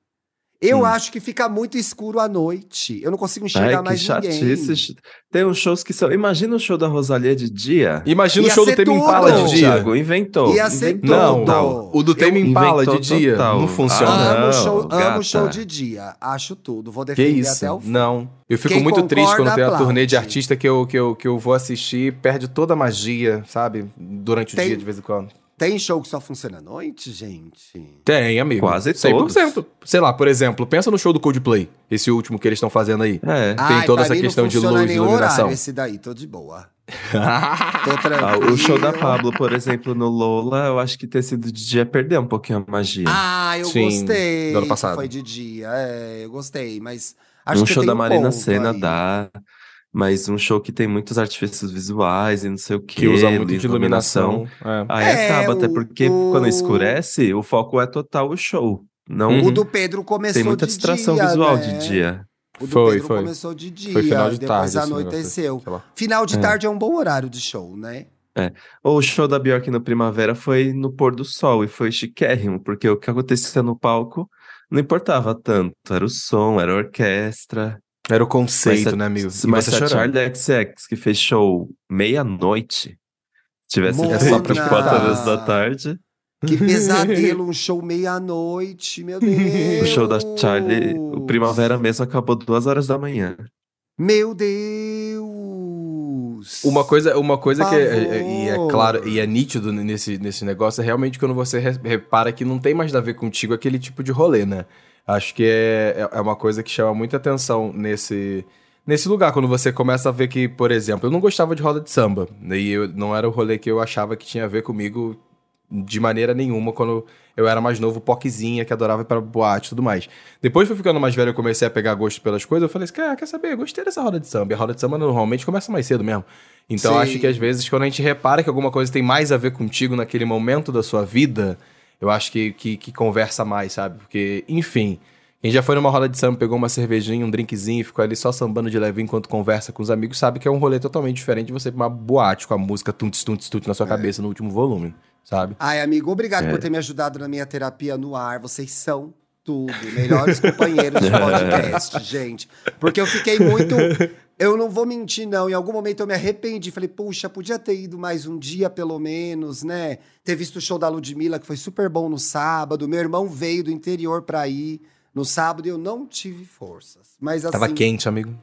A: Eu
C: Hum.
A: acho que fica muito escuro à noite. Eu não consigo enxergar
C: Ai, que
A: mais ninguém.
C: chatice. Tem uns shows que são. Imagina o show da Rosalia de dia.
B: Imagina
A: Ia
B: o show do Tame. Impala
C: Não,
B: de dia.
C: Thiago, inventou.
A: Ia ser
C: inventou
B: Não,
C: total.
B: o do Tame Impala de dia
C: total.
B: não funciona.
C: Ah,
A: amo,
C: não,
A: show, amo show de dia. Acho tudo. Vou
B: Que
A: defender
B: isso?
A: até o fim.
B: Não. Eu fico
A: Quem
B: muito triste quando tem a turnê de artista que eu, que, eu, que eu vou assistir perde toda a magia, sabe? Durante o
A: Tem-
B: dia, de vez em quando.
A: Tem show que só funciona à noite, gente?
B: Tem, amigo.
C: Quase
B: 100%. Sei lá, por exemplo, pensa no show do Coldplay, esse último que eles estão fazendo aí.
C: É.
B: Tem toda
A: pra
B: essa questão de luz e iluminação.
A: Horário, esse daí, tô de boa. Tô
C: Ah,
A: tranquilo.
C: o show da Pablo, por exemplo, no Lola, eu acho que ter sido de dia perdeu um pouquinho a magia.
A: Ah, eu
B: Sim,
A: gostei.
B: do ano passado.
A: Foi de dia. É, eu gostei, mas. Acho
C: um
A: que
C: show
A: tem
C: da
A: um
C: Marina Senna
A: aí.
C: dá, mas um show que tem muitos artifícios visuais e não sei o que.
B: Que usa muito de iluminação. É.
C: Aí
A: É,
C: acaba, até porque
A: o-
C: quando escurece, o foco é total o show. Não
B: Uhum.
A: O do Pedro começou
C: tem muita
A: de
C: distração
A: dia,
C: visual
A: né?
C: de dia.
A: O do
B: Foi,
A: Pedro
B: foi.
A: começou de dia,
B: Foi final de
A: depois
B: tarde.
A: anoiteceu.
B: negócio, sei lá.
A: Final de
C: É.
A: tarde é um bom horário de show, né?
C: O show da Bjork no Primavera foi no pôr do sol e foi chiquérrimo, porque o que acontecia no palco não importava tanto. Era o som, era a orquestra.
B: Era o conceito,
C: Mas
B: né, amigo?
C: se-
B: E
C: Mas se a
B: chorando.
C: Charlie XX, que fez show meia-noite, tivesse
A: Mona!
C: feito para quatro horas da tarde,
A: Que pesadelo, um show meia-noite, meu Deus.
C: o show da Charlie, o Primavera mesmo acabou duas horas da manhã.
A: Meu Deus!
B: Uma coisa, uma coisa que é, é- e é
A: favor.
B: claro e é nítido nesse, nesse negócio é realmente quando você re- repara que não tem mais a ver contigo aquele tipo de rolê, né? Acho que é, é- é uma coisa que chama muita atenção nesse, nesse lugar, quando você começa a ver que, por exemplo, eu não gostava de roda de samba, e eu, não era o rolê que eu achava que tinha a ver comigo de maneira nenhuma quando eu era mais novo, poquezinha, que adorava ir pra boate e tudo mais. Depois fui ficando mais velho, eu comecei a pegar gosto pelas coisas, eu falei assim, cara, quer saber, eu gostei dessa roda de samba. E a roda de samba normalmente começa mais cedo mesmo. Então acho que às vezes, quando a gente repara que alguma coisa tem mais a ver contigo naquele momento da sua vida, eu acho que, que, que conversa mais, sabe? Porque, enfim, quem já foi numa roda de samba, pegou uma cervejinha, um drinkzinho e ficou ali só sambando de leve enquanto conversa com os amigos, sabe que é um rolê totalmente diferente de você ir pra uma boate com a música tunts, tunts, tunts na sua cabeça no último volume, sabe?
A: Ai, amigo, obrigado
C: É.
A: por ter me ajudado na minha terapia no ar. Vocês são tudo. Melhores companheiros de podcast, gente. Porque eu fiquei muito. Eu não vou mentir, não. Em algum momento eu me arrependi. Falei, puxa, podia ter ido mais um dia, pelo menos, né? Ter visto o show da Ludmilla, que foi super bom no sábado. Meu irmão veio do interior pra ir no sábado e eu não tive forças. Mas assim.
B: Tava quente, amigo.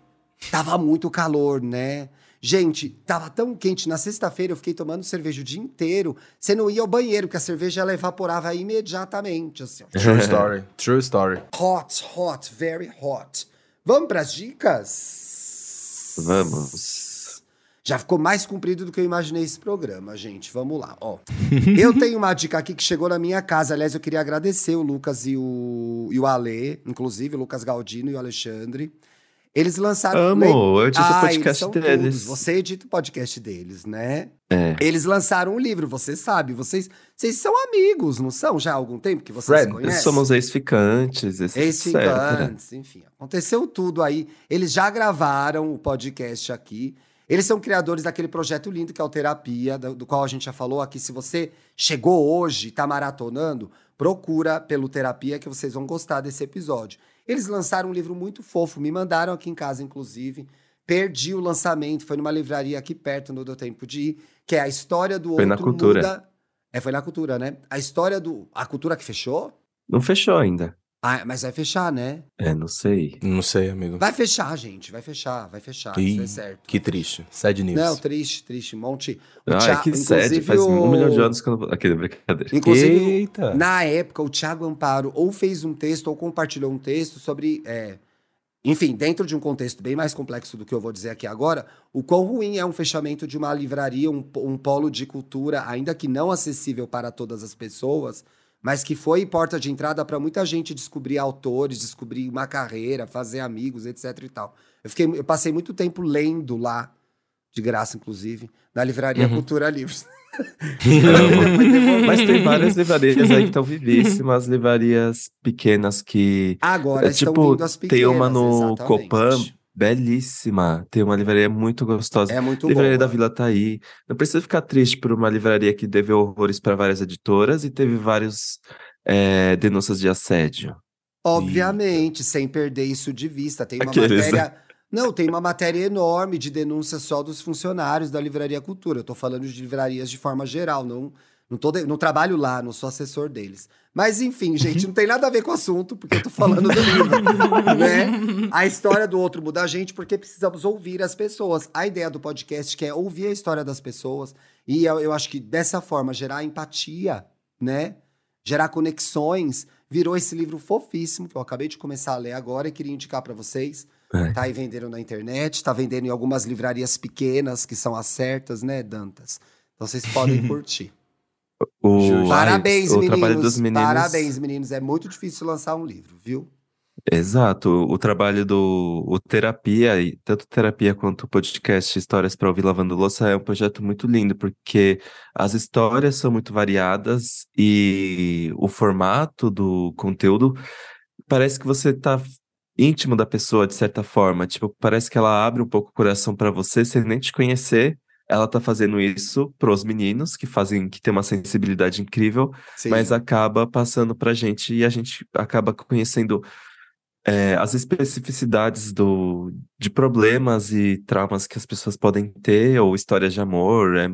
A: Tava muito calor, né? Gente, tava tão quente. Na sexta-feira eu fiquei tomando cerveja o dia inteiro. Você não ia ao banheiro, que a cerveja ela evaporava imediatamente, assim. ó.
B: True story. True story.
A: Hot, hot, very hot. Vamos pras dicas?
C: Vamos.
A: Já ficou mais comprido do que eu imaginei esse programa, gente. Vamos lá, ó. eu tenho uma dica aqui que chegou na minha casa. Aliás, eu queria agradecer o Lucas e o, e o Ale, inclusive o Lucas Galdino e o Alexandre. Eles lançaram.
C: Amo, eu edito o
A: Ah,
C: podcast
A: eles são
C: deles.
A: todos. Você edita o podcast deles, né?
C: É.
A: Eles lançaram um livro, você sabe. Vocês, vocês são amigos, não são? Já há algum tempo que vocês se
B: Friends.
A: conhecem?
C: Somos ex-ficantes, esse
A: Ex-ficantes, enfim. Aconteceu tudo aí. Eles já gravaram o podcast aqui. Eles são criadores daquele projeto lindo que é o Terapia, do, do qual a gente já falou aqui. Se você chegou hoje e tá maratonando, procura pelo Terapia que vocês vão gostar desse episódio. Eles lançaram um livro muito fofo, me mandaram aqui em casa, inclusive. Perdi o lançamento, foi numa livraria aqui perto, não deu tempo de ir, que é a história do
C: Foi na
A: outro
C: Cultura.
A: muda. É, foi na cultura, né? A história do. A cultura que fechou?
C: Não fechou ainda.
A: Ah, mas vai fechar, né?
C: É, não sei.
B: Não sei, amigo.
A: Vai fechar, gente. Vai fechar, vai fechar.
B: Ih,
A: Isso é certo.
B: Que triste. Sad news.
A: Não, triste, triste. Um monte. O
C: Ai,
A: Thia-
C: que sad. Faz
A: o-
C: um milhão de anos que eu não... Aquele, brincadeira.
A: Inclusive,
B: Eita.
A: na época, o Thiago Amparo ou fez um texto ou compartilhou um texto sobre. é, enfim, dentro de um contexto bem mais complexo do que eu vou dizer aqui agora, o quão ruim é um fechamento de uma livraria, um, um polo de cultura, ainda que não acessível para todas as pessoas, mas que foi porta de entrada para muita gente descobrir autores, descobrir uma carreira, fazer amigos, etc e tal. Eu, fiquei, eu passei muito tempo lendo lá, de graça, inclusive, na livraria
B: Uhum.
A: Cultura Livros.
C: Mas tem várias livrarias aí que estão vivíssimas, livrarias pequenas que.
A: Agora
C: é
A: estão
C: tipo,
A: vindo as pequenas,
C: tem uma no
A: exatamente.
C: Copan, belíssima. Tem uma livraria muito gostosa.
A: É muito
C: livraria
A: boa.
C: da Vila tá aí. Não precisa ficar triste por uma livraria que deveu horrores para várias editoras e teve vários é, denúncias de assédio.
A: Obviamente, sem perder isso de vista. Tem uma
C: Aqueles, né?
A: matéria. Não, tem uma matéria enorme de denúncias só dos funcionários da Livraria Cultura. Eu tô falando de livrarias de forma geral, não, não, tô de- não trabalho lá, não sou assessor deles. Mas enfim, gente, não tem nada a ver com o assunto, porque eu tô falando do livro, né? A história do outro muda a gente porque precisamos ouvir as pessoas. A ideia do podcast que é ouvir a história das pessoas e eu, eu acho que dessa forma gerar empatia, né? Gerar conexões. Virou esse livro fofíssimo que eu acabei de começar a ler agora e queria indicar pra vocês.
C: É.
A: Tá aí vendendo na internet, tá vendendo em algumas livrarias pequenas que são as certas, né, Dantas? Então vocês podem curtir.
C: O.
A: Parabéns,
C: o
A: meninos.
C: meninos.
A: Parabéns, meninos. É muito difícil lançar um livro, viu?
C: Exato, o trabalho do o terapia, e tanto terapia quanto o podcast Histórias para ouvir lavando louça é um projeto muito lindo, porque as histórias são muito variadas e o formato do conteúdo parece que você tá íntimo da pessoa de certa forma, tipo, parece que ela abre um pouco o coração para você sem nem te conhecer. Ela tá fazendo isso pros meninos que fazem, que tem uma sensibilidade incrível,
A: Sim.
C: mas acaba passando pra gente e a gente acaba conhecendo é, as especificidades do, de problemas e traumas que as pessoas podem ter, ou histórias de amor, é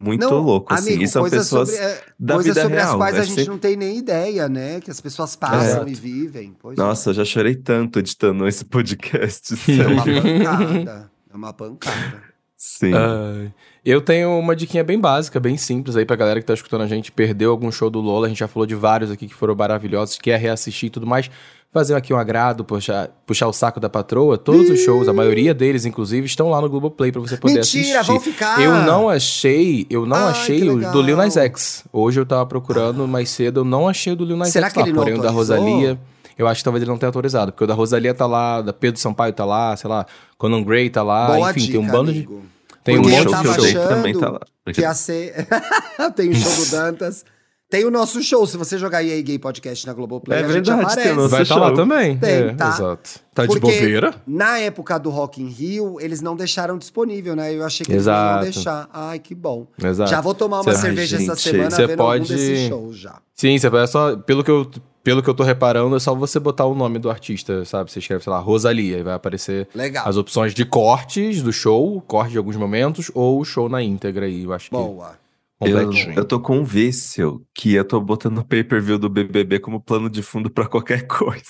C: muito
A: Não,
C: louco, assim,
A: amigo,
C: e são
A: coisas
C: pessoas
A: sobre, é,
C: da
A: coisas
C: vida
A: sobre as
C: real,
A: quais
C: é
A: a gente
C: sempre-
A: não tem nem ideia, né? Que as pessoas passam
B: Exato.
A: e vivem. Pois é.
C: Nossa, eu já chorei tanto editando esse podcast,
A: É uma
C: sério.
A: pancada. É uma pancada.
C: Sim.
B: Ai. eu tenho uma diquinha bem básica, bem simples aí pra galera que tá escutando a gente, perdeu algum show do Lola, a gente já falou de vários aqui que foram maravilhosos, quer reassistir e tudo mais, fazer aqui um agrado, puxar, puxar o saco da patroa, todos os shows, a maioria deles, inclusive, estão lá no Globoplay pra você poder
A: Mentira,
B: assistir.
A: vão ficar!
B: Eu não achei, eu não
A: Ai,
B: achei o do Lil Nas X. Hoje eu tava procurando mais cedo, eu não achei o do Lil Nas
A: Será
B: X
A: que
B: lá,
A: ele
B: porém o da? Rosalia... Eu acho que talvez ele não tenha autorizado, porque o da Rosalia tá lá, da Pedro Sampaio tá lá, sei lá, Conan Gray tá lá,
A: Boa
B: enfim,
A: dica,
B: tem um bando
A: amigo.
B: de. Tem um
A: Porque eu
B: monte de
C: eu
B: show.
A: achando
C: também tá lá.
A: Que ia ser. tem o show do Dantas. Tem o nosso show. Se você jogar EA Gay Podcast na Globoplay,
C: É
A: a gente
C: verdade,
A: aparece.
C: tem o nosso
B: Vai estar lá
C: show.
B: também.
A: Tem,
B: é,
A: tá?
B: Exato. Tá de
A: Porque
B: bobeira?
A: Na época do Rock in Rio, eles não deixaram disponível, né? Eu achei que eles não iam deixar. Ai, que bom.
B: Exato.
A: Já vou tomar uma
B: Cê-
A: cerveja
C: Ai,
A: essa
C: gente,
A: semana
B: cê
A: vendo
B: pode-
A: algum desses shows já.
B: Sim, você vai só. Pelo que, eu, pelo que eu tô reparando, é só você botar o nome do artista, sabe? Você escreve, sei lá, Rosalia, e vai aparecer
A: Legal.
B: as opções de cortes do show, corte de alguns momentos, ou o show na íntegra aí. Eu acho que
A: Boa.
C: Eu,
B: completinho.
C: eu tô com um vício que eu tô botando o pay-per-view do BBB como plano de fundo pra qualquer coisa.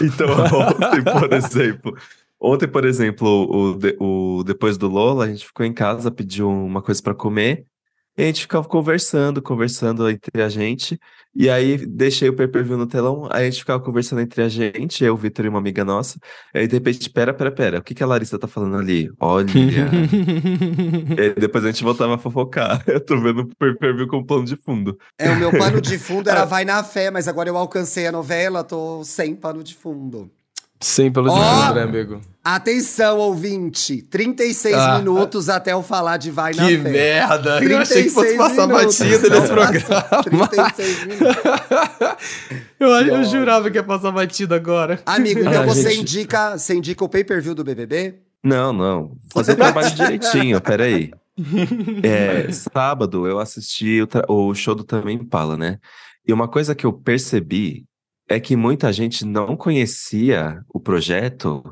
C: Então, ontem, por exemplo, Ontem, por exemplo, o, de- o, depois do Lola, a gente ficou em casa, pediu uma coisa pra comer, e a gente ficava conversando, conversando entre a gente, e aí deixei o pay-per-view no telão, aí a gente ficava conversando entre a gente, eu, o Vitor e uma amiga nossa, aí de repente, pera, pera, pera, o que que a Larissa tá falando ali? Olha... E aí depois a gente voltava a fofocar. Eu tô vendo o pay-per-view com plano de fundo.
A: É, o meu pano de fundo era Vai na Fé, mas agora eu alcancei a novela, tô sem pano de fundo.
B: Sim, pelo
A: Ó!
B: fundo, né, amigo?
A: Atenção, ouvinte! 36
B: Ah.
A: minutos até eu falar de Vai na
B: Que
A: Fé.
B: merda! Eu achei que fosse
A: 36
B: passar
A: minutos.
B: batida nesse programa.
A: passou. 36 minutos.
B: eu, eu jurava que ia passar batida agora.
A: Amigo, então
C: Ah,
A: você,
C: gente.
A: indica, você indica o pay-per-view do BBB?
C: Não, não. Fazer o trabalho direitinho, peraí. É, sábado eu assisti o, o show do Também Impala, né? E uma coisa que eu percebi é que muita gente não conhecia o projeto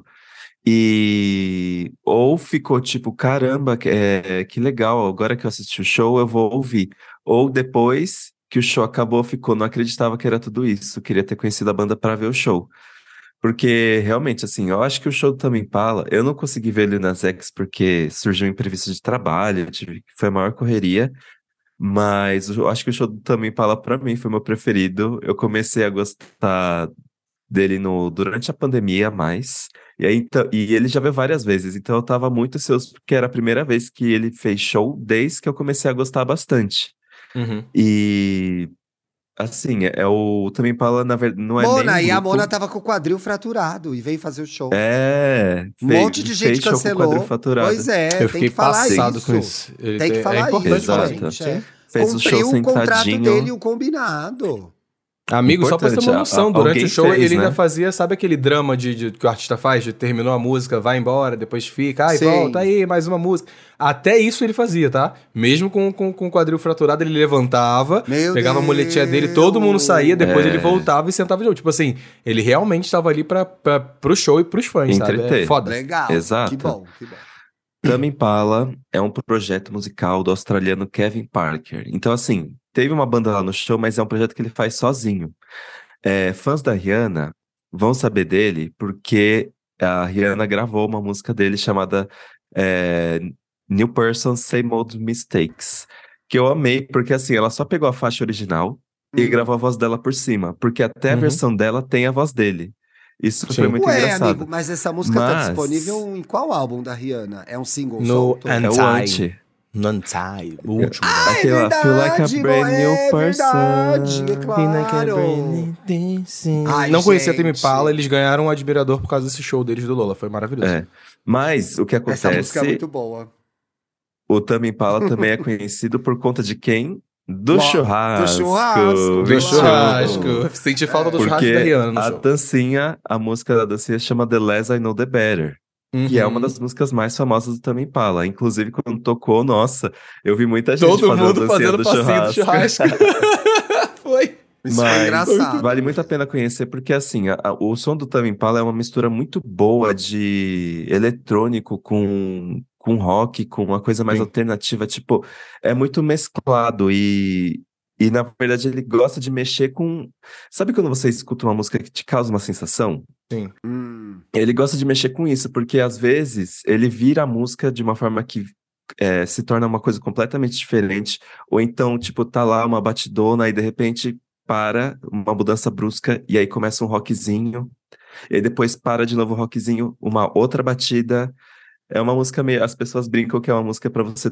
C: e ou ficou tipo, caramba, que, é, que legal, agora que eu assisti o show eu vou ouvir. Ou depois que o show acabou, ficou, não acreditava que era tudo isso, queria ter conhecido a banda para ver o show. Porque realmente, assim, eu acho que o show do Tame Impala, eu não consegui ver ele nas X porque surgiu um imprevisto de trabalho, tive, foi a maior correria. Mas eu acho que o show do Tame Impala, pra mim, foi meu preferido. Eu comecei a gostar dele no, durante a pandemia mais. E, aí, então, e ele já veio várias vezes, então eu tava muito ansioso, porque era a primeira vez que ele fez show desde que eu comecei a gostar bastante.
B: Uhum.
C: E. Assim, é, é o Tame Impala, na verdade, não é nem
A: Mona,
C: um
A: e a
C: grupo-
A: Mona tava com o quadril fraturado e veio fazer o show.
C: É,
A: um
C: fez-
A: monte de
C: fez
A: gente
C: show com
A: cancelou. Pois é,
B: Eu
A: tem
B: fiquei
A: que falar
B: passado
A: isso.
B: com isso. Ele
A: Tem que falar
B: é
A: isso,
B: falar
C: Exato.
B: isso.
A: gente. É.
C: Fez o show
A: o contrato dele, o combinado.
B: Amigo, só pra você ter uma noção,
C: a-
B: durante o show
C: fez,
B: ele ainda
C: né?
B: fazia, sabe aquele drama de, de- que o artista faz? De terminou a música, vai embora, depois fica, ai,
A: Sim.
B: volta aí, mais uma música. Até isso ele fazia, tá? Mesmo com, com, com o quadril fraturado, ele levantava,
A: Meu
B: pegava a
A: Deus.
B: muletinha dele, todo mundo saía, depois
C: É.
B: ele voltava e sentava de novo. Tipo assim, ele realmente estava ali pra, pra, pro show e pros fãs, sabe? É foda.
A: Legal.
C: Exato.
A: Que bom, que bom.
C: Tame Impala é um projeto musical do australiano Kevin Parker. Então, assim, teve uma banda lá no show, mas é um projeto que ele faz sozinho. É, fãs da Rihanna vão saber dele porque a Rihanna gravou uma música dele chamada é, New Person Same Old Mistakes. Que eu amei, porque assim, ela só pegou a faixa original e
A: Uhum.
C: gravou a voz dela por cima. Porque até a
B: Uhum.
C: versão dela tem a voz dele. Isso
B: Sim.
C: foi muito
A: Ué,
C: engraçado.
A: amigo, mas essa música tá
C: Mas-
A: disponível em qual álbum da Rihanna? É um single
B: No
A: solto?
B: An-
C: É o
B: Anti. Nantai, o último.
A: Ah, é
C: Aquela, Feel like a
A: verdade,
C: brand
A: é
C: new person.
A: verdade, é claro. Ai,
B: Não conhecia Tame
A: gente.
B: Impala, eles ganharam um admirador por causa desse show deles do Lola, foi maravilhoso.
C: É. Mas o que
A: Essa
C: acontece?
A: música é muito boa.
C: O Tame Impala também é conhecido por conta de quem? Do
A: Uau,
C: churrasco.
A: do churrasco,
B: Do churrasco. Senti falta do churrasco
C: Porque
B: da Rihanna no
C: a
B: show.
C: dancinha, a música da dancinha chama The Less I Know The Better. Que é
B: Uhum.
C: uma das músicas mais famosas do Tame Impala. Inclusive, quando tocou, nossa, eu vi muita gente
B: Todo
C: fazendo
B: mundo fazendo
C: do
B: passinho do
C: churrasco.
B: churrasco. Foi.
A: Isso foi
C: Mas
A: engraçado.
C: vale muito a pena conhecer, porque assim, a- a- o som do Tame Impala é uma mistura muito boa de eletrônico com, com rock, com uma coisa mais
B: Sim.
C: alternativa, tipo, é muito mesclado e, e na verdade ele gosta de mexer com... Sabe quando você escuta uma música que te causa uma sensação?
A: Hum,
C: Ele gosta de mexer com isso, porque às vezes ele vira a música de uma forma que é, se torna uma coisa completamente diferente, ou então, tipo, tá lá uma batidona e de repente para, uma mudança brusca, e aí começa um rockzinho, e aí depois para de novo o rockzinho, uma outra batida. É uma música meio. As pessoas brincam que é uma música para você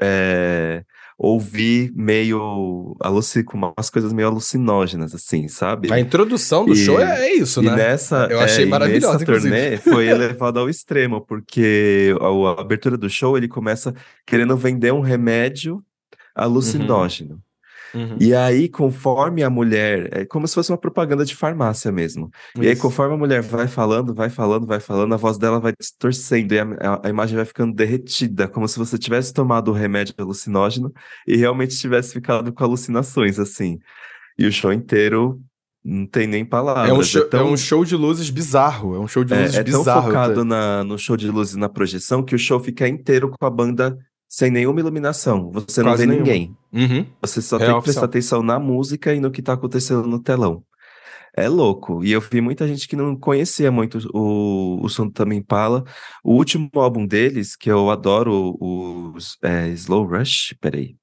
C: é, ouvir meio. aluci- com umas coisas meio alucinógenas, assim, sabe?
B: A introdução do
C: E-
B: show é, é isso, né?
C: nessa,
B: Eu achei
C: é,
B: maravilhosa,
C: nessa turnê foi elevado ao extremo, porque a, a abertura do show ele começa querendo vender um remédio alucinógeno.
B: Uhum.
C: E aí, conforme a mulher, é como se fosse uma propaganda de farmácia mesmo. E aí,
B: Isso.
C: conforme a mulher vai falando, vai falando, vai falando, a voz dela vai distorcendo e a, a- imagem vai ficando derretida, como se você tivesse tomado o remédio alucinógeno e realmente tivesse ficado com alucinações, assim. E o show inteiro não tem nem palavras.
B: É um, show,
C: tão-
B: é um show de luzes bizarro. É um show de luzes
C: é, é tão
B: bizarro.
C: focado
B: tá?
C: na, no show de luzes na projeção que o show fica inteiro com a banda sem nenhuma iluminação. Você não
B: Quase
C: vê
B: nenhuma.
C: ninguém.
B: Uhum.
C: Você só
B: Real
C: tem que prestar atenção na música e no que tá acontecendo no telão. É louco. E eu vi muita gente que não conhecia muito o, o Tame Impala. O último álbum deles, que eu adoro, o, é, Slow Rush, peraí.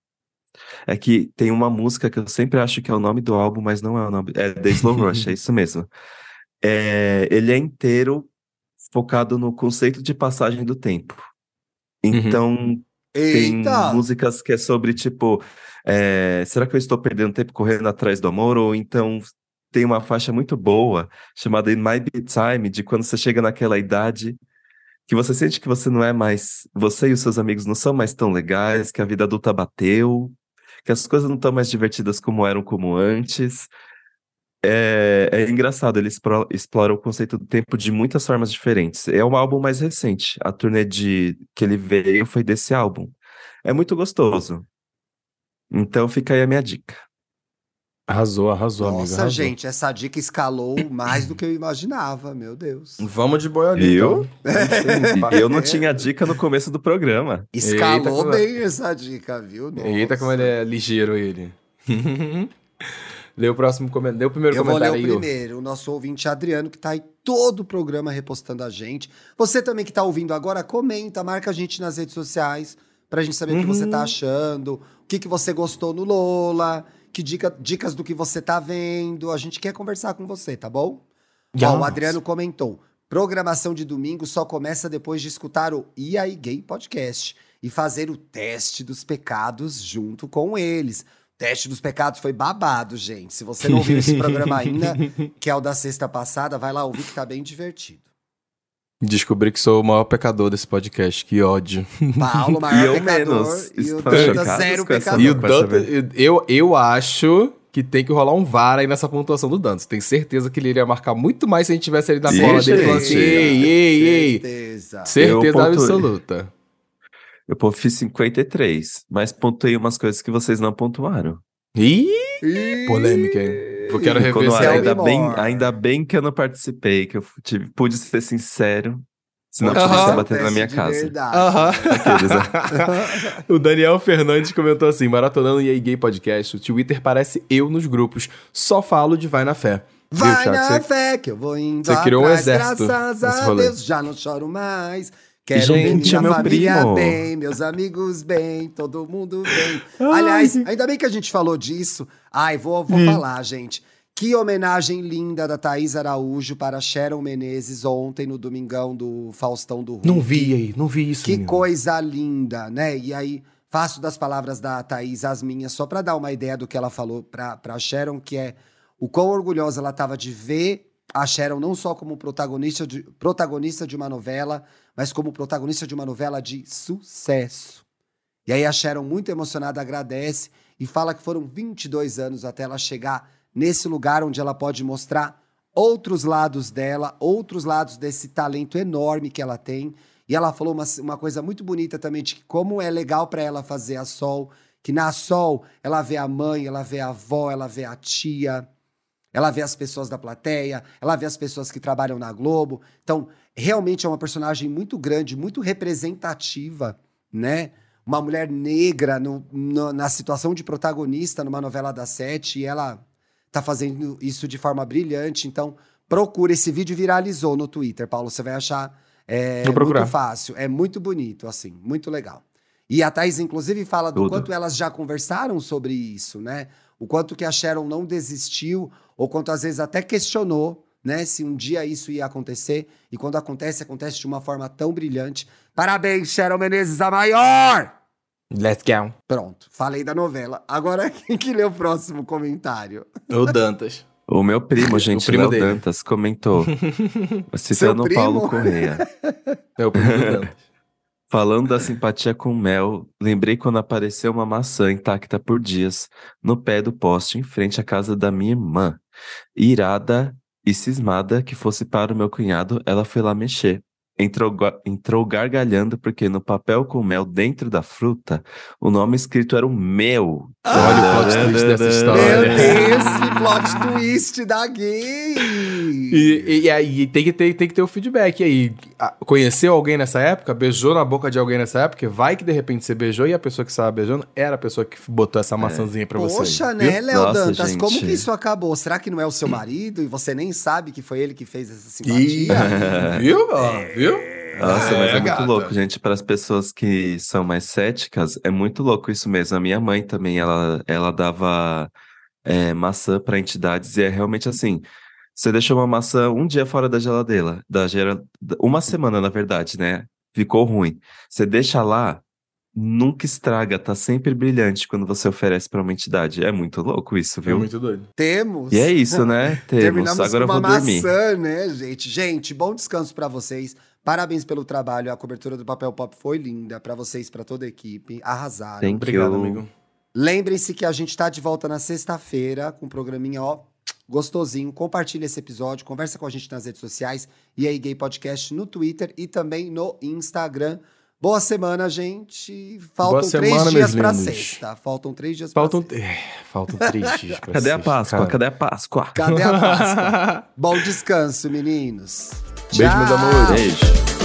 C: É que tem uma música que eu sempre acho que é o nome do álbum, mas não é o nome. É The Slow Rush, é isso mesmo. É, ele é inteiro focado no conceito de passagem do tempo. Então, tem
A: Eita!
C: músicas que é sobre, tipo, é, será que eu estou perdendo tempo correndo atrás do amor? Ou então tem uma faixa muito boa chamada In My Be Time, de quando você chega naquela idade que você sente que você não é mais, você e os seus amigos não são mais tão legais, que a vida adulta bateu, que as coisas não estão mais divertidas como eram como antes. É, é engraçado, ele explora o conceito do tempo de muitas formas diferentes. É um álbum mais recente. A turnê de que ele veio foi desse álbum. É muito gostoso. Então fica aí a minha dica.
B: Arrasou, arrasou, amigo.
A: Nossa,
B: arrasou.
A: gente, essa dica escalou mais do que eu imaginava, meu Deus.
B: Vamos de boiolinho,
C: Viu?
B: então.
C: Eu não tinha dica no começo do programa.
A: Escalou
B: como-
A: bem essa dica, viu?
B: Eita, como ele é ligeiro, ele. Lê o próximo comentário. Lê o primeiro
A: Eu vou ler
B: comentário
A: o primeiro, o nosso ouvinte Adriano, que tá aí todo o programa repostando a gente. Você também que tá ouvindo agora, comenta, marca a gente nas redes sociais, pra gente saber o que você
B: Uhum.
A: tá achando, o que, que você gostou no Lola, que dica, dicas do que você tá vendo. A gente quer conversar com você, tá bom? Ó, o
B: Yes.
A: Adriano comentou: programação de domingo só começa depois de escutar o E aí Gay Podcast e fazer o teste dos pecados junto com eles. O teste dos pecados foi babado, gente. Se você não ouviu esse programa ainda, que é o da sexta passada, vai lá ouvir que tá bem divertido.
B: Descobri que sou o maior pecador desse podcast. Que ódio.
A: Paulo,
C: E
A: maior
C: eu
A: pecador,
C: menos.
A: e o Danta,
C: chocados
A: zero pecador.
B: E o Dantas, eu, eu acho que tem que rolar um VAR aí nessa pontuação do Dantas. Tenho certeza que ele iria marcar muito mais se a gente tivesse ali na cola dele e assim: ei, ei, ei.
A: Certeza.
B: Certeza absoluta.
C: Eu pô, fiz 53, mas pontuei umas coisas que vocês não pontuaram.
B: Ih, polêmica, hein? Eu quero rever aí.
A: me
C: ainda, bem, ainda bem que eu não participei, que eu tive, pude ser sincero. Senão
B: Aham.
C: podia estar batendo na minha casa. né?
B: o Daniel Fernandes comentou assim: Maratonando e aí Gay Podcast, o Twitter parece eu nos grupos. Só falo de vai na fé. Viu,
A: Vai
B: Thiago?
A: na
B: Você-
A: fé que eu vou indo
B: você criou um exército
A: graças a. Deus, já não choro mais. Quero
C: Gente,
A: minha
C: é meu
A: família
C: primo.
A: bem, meus amigos bem, todo mundo bem.
B: Ai,
A: Aliás, ainda bem que a gente falou disso. Ai, vou,
B: Hum.
A: vou falar, gente. Que homenagem linda da Thaís Araújo para Sharon Menezes ontem no Domingão do Faustão do Hulk.
B: Não vi aí, não vi isso.
A: Que
B: menino.
A: coisa linda, né? E aí, faço das palavras da Thaís as minhas, só pra dar uma ideia do que ela falou pra, pra Sharon, que é o quão orgulhosa ela tava de ver a Sharon não só como protagonista de, protagonista de uma novela, mas como protagonista de uma novela de sucesso. E aí a Sharon, muito emocionada, agradece e fala que foram 22 anos até ela chegar nesse lugar onde ela pode mostrar outros lados dela, outros lados desse talento enorme que ela tem. E ela falou uma, uma coisa muito bonita também de que como é legal para ela fazer a Sol, que na Sol ela vê a mãe, ela vê a avó, ela vê a tia, ela vê as pessoas da plateia, ela vê as pessoas que trabalham na Globo. Então, realmente é uma personagem muito grande, muito representativa, né? Uma mulher negra no- no- na situação de protagonista numa novela da Sete, e ela tá fazendo isso de forma brilhante. Então, procura. Esse vídeo viralizou no Twitter, Paulo. Você vai achar é, muito fácil. É muito bonito, assim, muito legal. E a Thaís, inclusive, fala do
C: Tudo.
A: quanto elas já conversaram sobre isso, né? O quanto que a Sharon não desistiu, ou quanto às vezes até questionou, né? Se um dia isso ia acontecer. E quando acontece, acontece de uma forma tão brilhante. Parabéns, Sharon Menezes, a maior!
B: Let's go.
A: Pronto, falei da novela. Agora quem que lê o próximo comentário?
B: O Dantas.
C: O meu primo, gente,
B: primo
C: Léo
B: dele.
C: Dantas, comentou. Citando o
A: primo?
C: Paulo Correia.
B: É o primo Dantas.
C: Falando da simpatia com mel, lembrei quando apareceu uma maçã intacta por dias no pé do poste em frente à casa da minha irmã. Irada e cismada que fosse para o meu cunhado, ela foi lá mexer. Entrou, entrou gargalhando porque no papel com mel dentro da fruta, o nome escrito era o meu.
B: Olha o plot twist dessa história.
A: Meu Deus, que plot twist da gay.
B: E, e aí tem que, ter, tem que ter o feedback. E aí, conheceu alguém nessa época? Beijou na boca de alguém nessa época? Vai que de repente você beijou e a pessoa que estava beijando era a pessoa que botou essa maçãzinha pra você.
A: Poxa, né, Léo Dantas?
C: gente.
A: Como que isso acabou? Será que não é o seu marido e você nem sabe que foi ele que fez essa simpatia?
B: Viu? Ó, viu?
C: Nossa, mas é muito
B: gata.
C: louco, gente. Para as pessoas que são mais céticas, é muito louco isso mesmo. A minha mãe também, ela, ela dava é, maçã para entidades e é realmente assim. Você deixou uma maçã um dia fora da geladeira, da gera, uma semana, na verdade, né? Ficou ruim. Você deixa lá, nunca estraga, tá sempre brilhante quando você oferece para uma entidade. É muito louco isso,
B: É
C: viu?
B: muito doido.
A: Temos.
C: E é isso, né? Temos.
A: Terminamos
C: Agora
A: com
C: eu
A: uma
C: vou dormir.
A: maçã, né, gente? Gente, bom descanso pra vocês. Parabéns pelo trabalho. A cobertura do Papel Pop foi linda. Pra vocês, pra toda a equipe. Arrasaram.
C: Thank
B: Obrigado,
C: you.
B: amigo.
A: Lembrem-se que a gente tá de volta na sexta-feira com um programinha, ó, gostosinho. Compartilha esse episódio, conversa com a gente nas redes sociais e aí Gay Podcast no Twitter e também no Instagram. Boa semana, gente. Faltam
B: Boa
A: três
B: semana,
A: dias pra
B: lindos.
A: sexta. Faltam três dias
B: Faltam,
A: pra sexta.
B: é, faltam três dias pra
C: Cadê a
B: sexta,
C: Páscoa?
B: cara.
C: Cadê a Páscoa?
A: Cadê a Páscoa? Bom descanso, meninos.
B: Beijo, meus amores.
C: Beijo.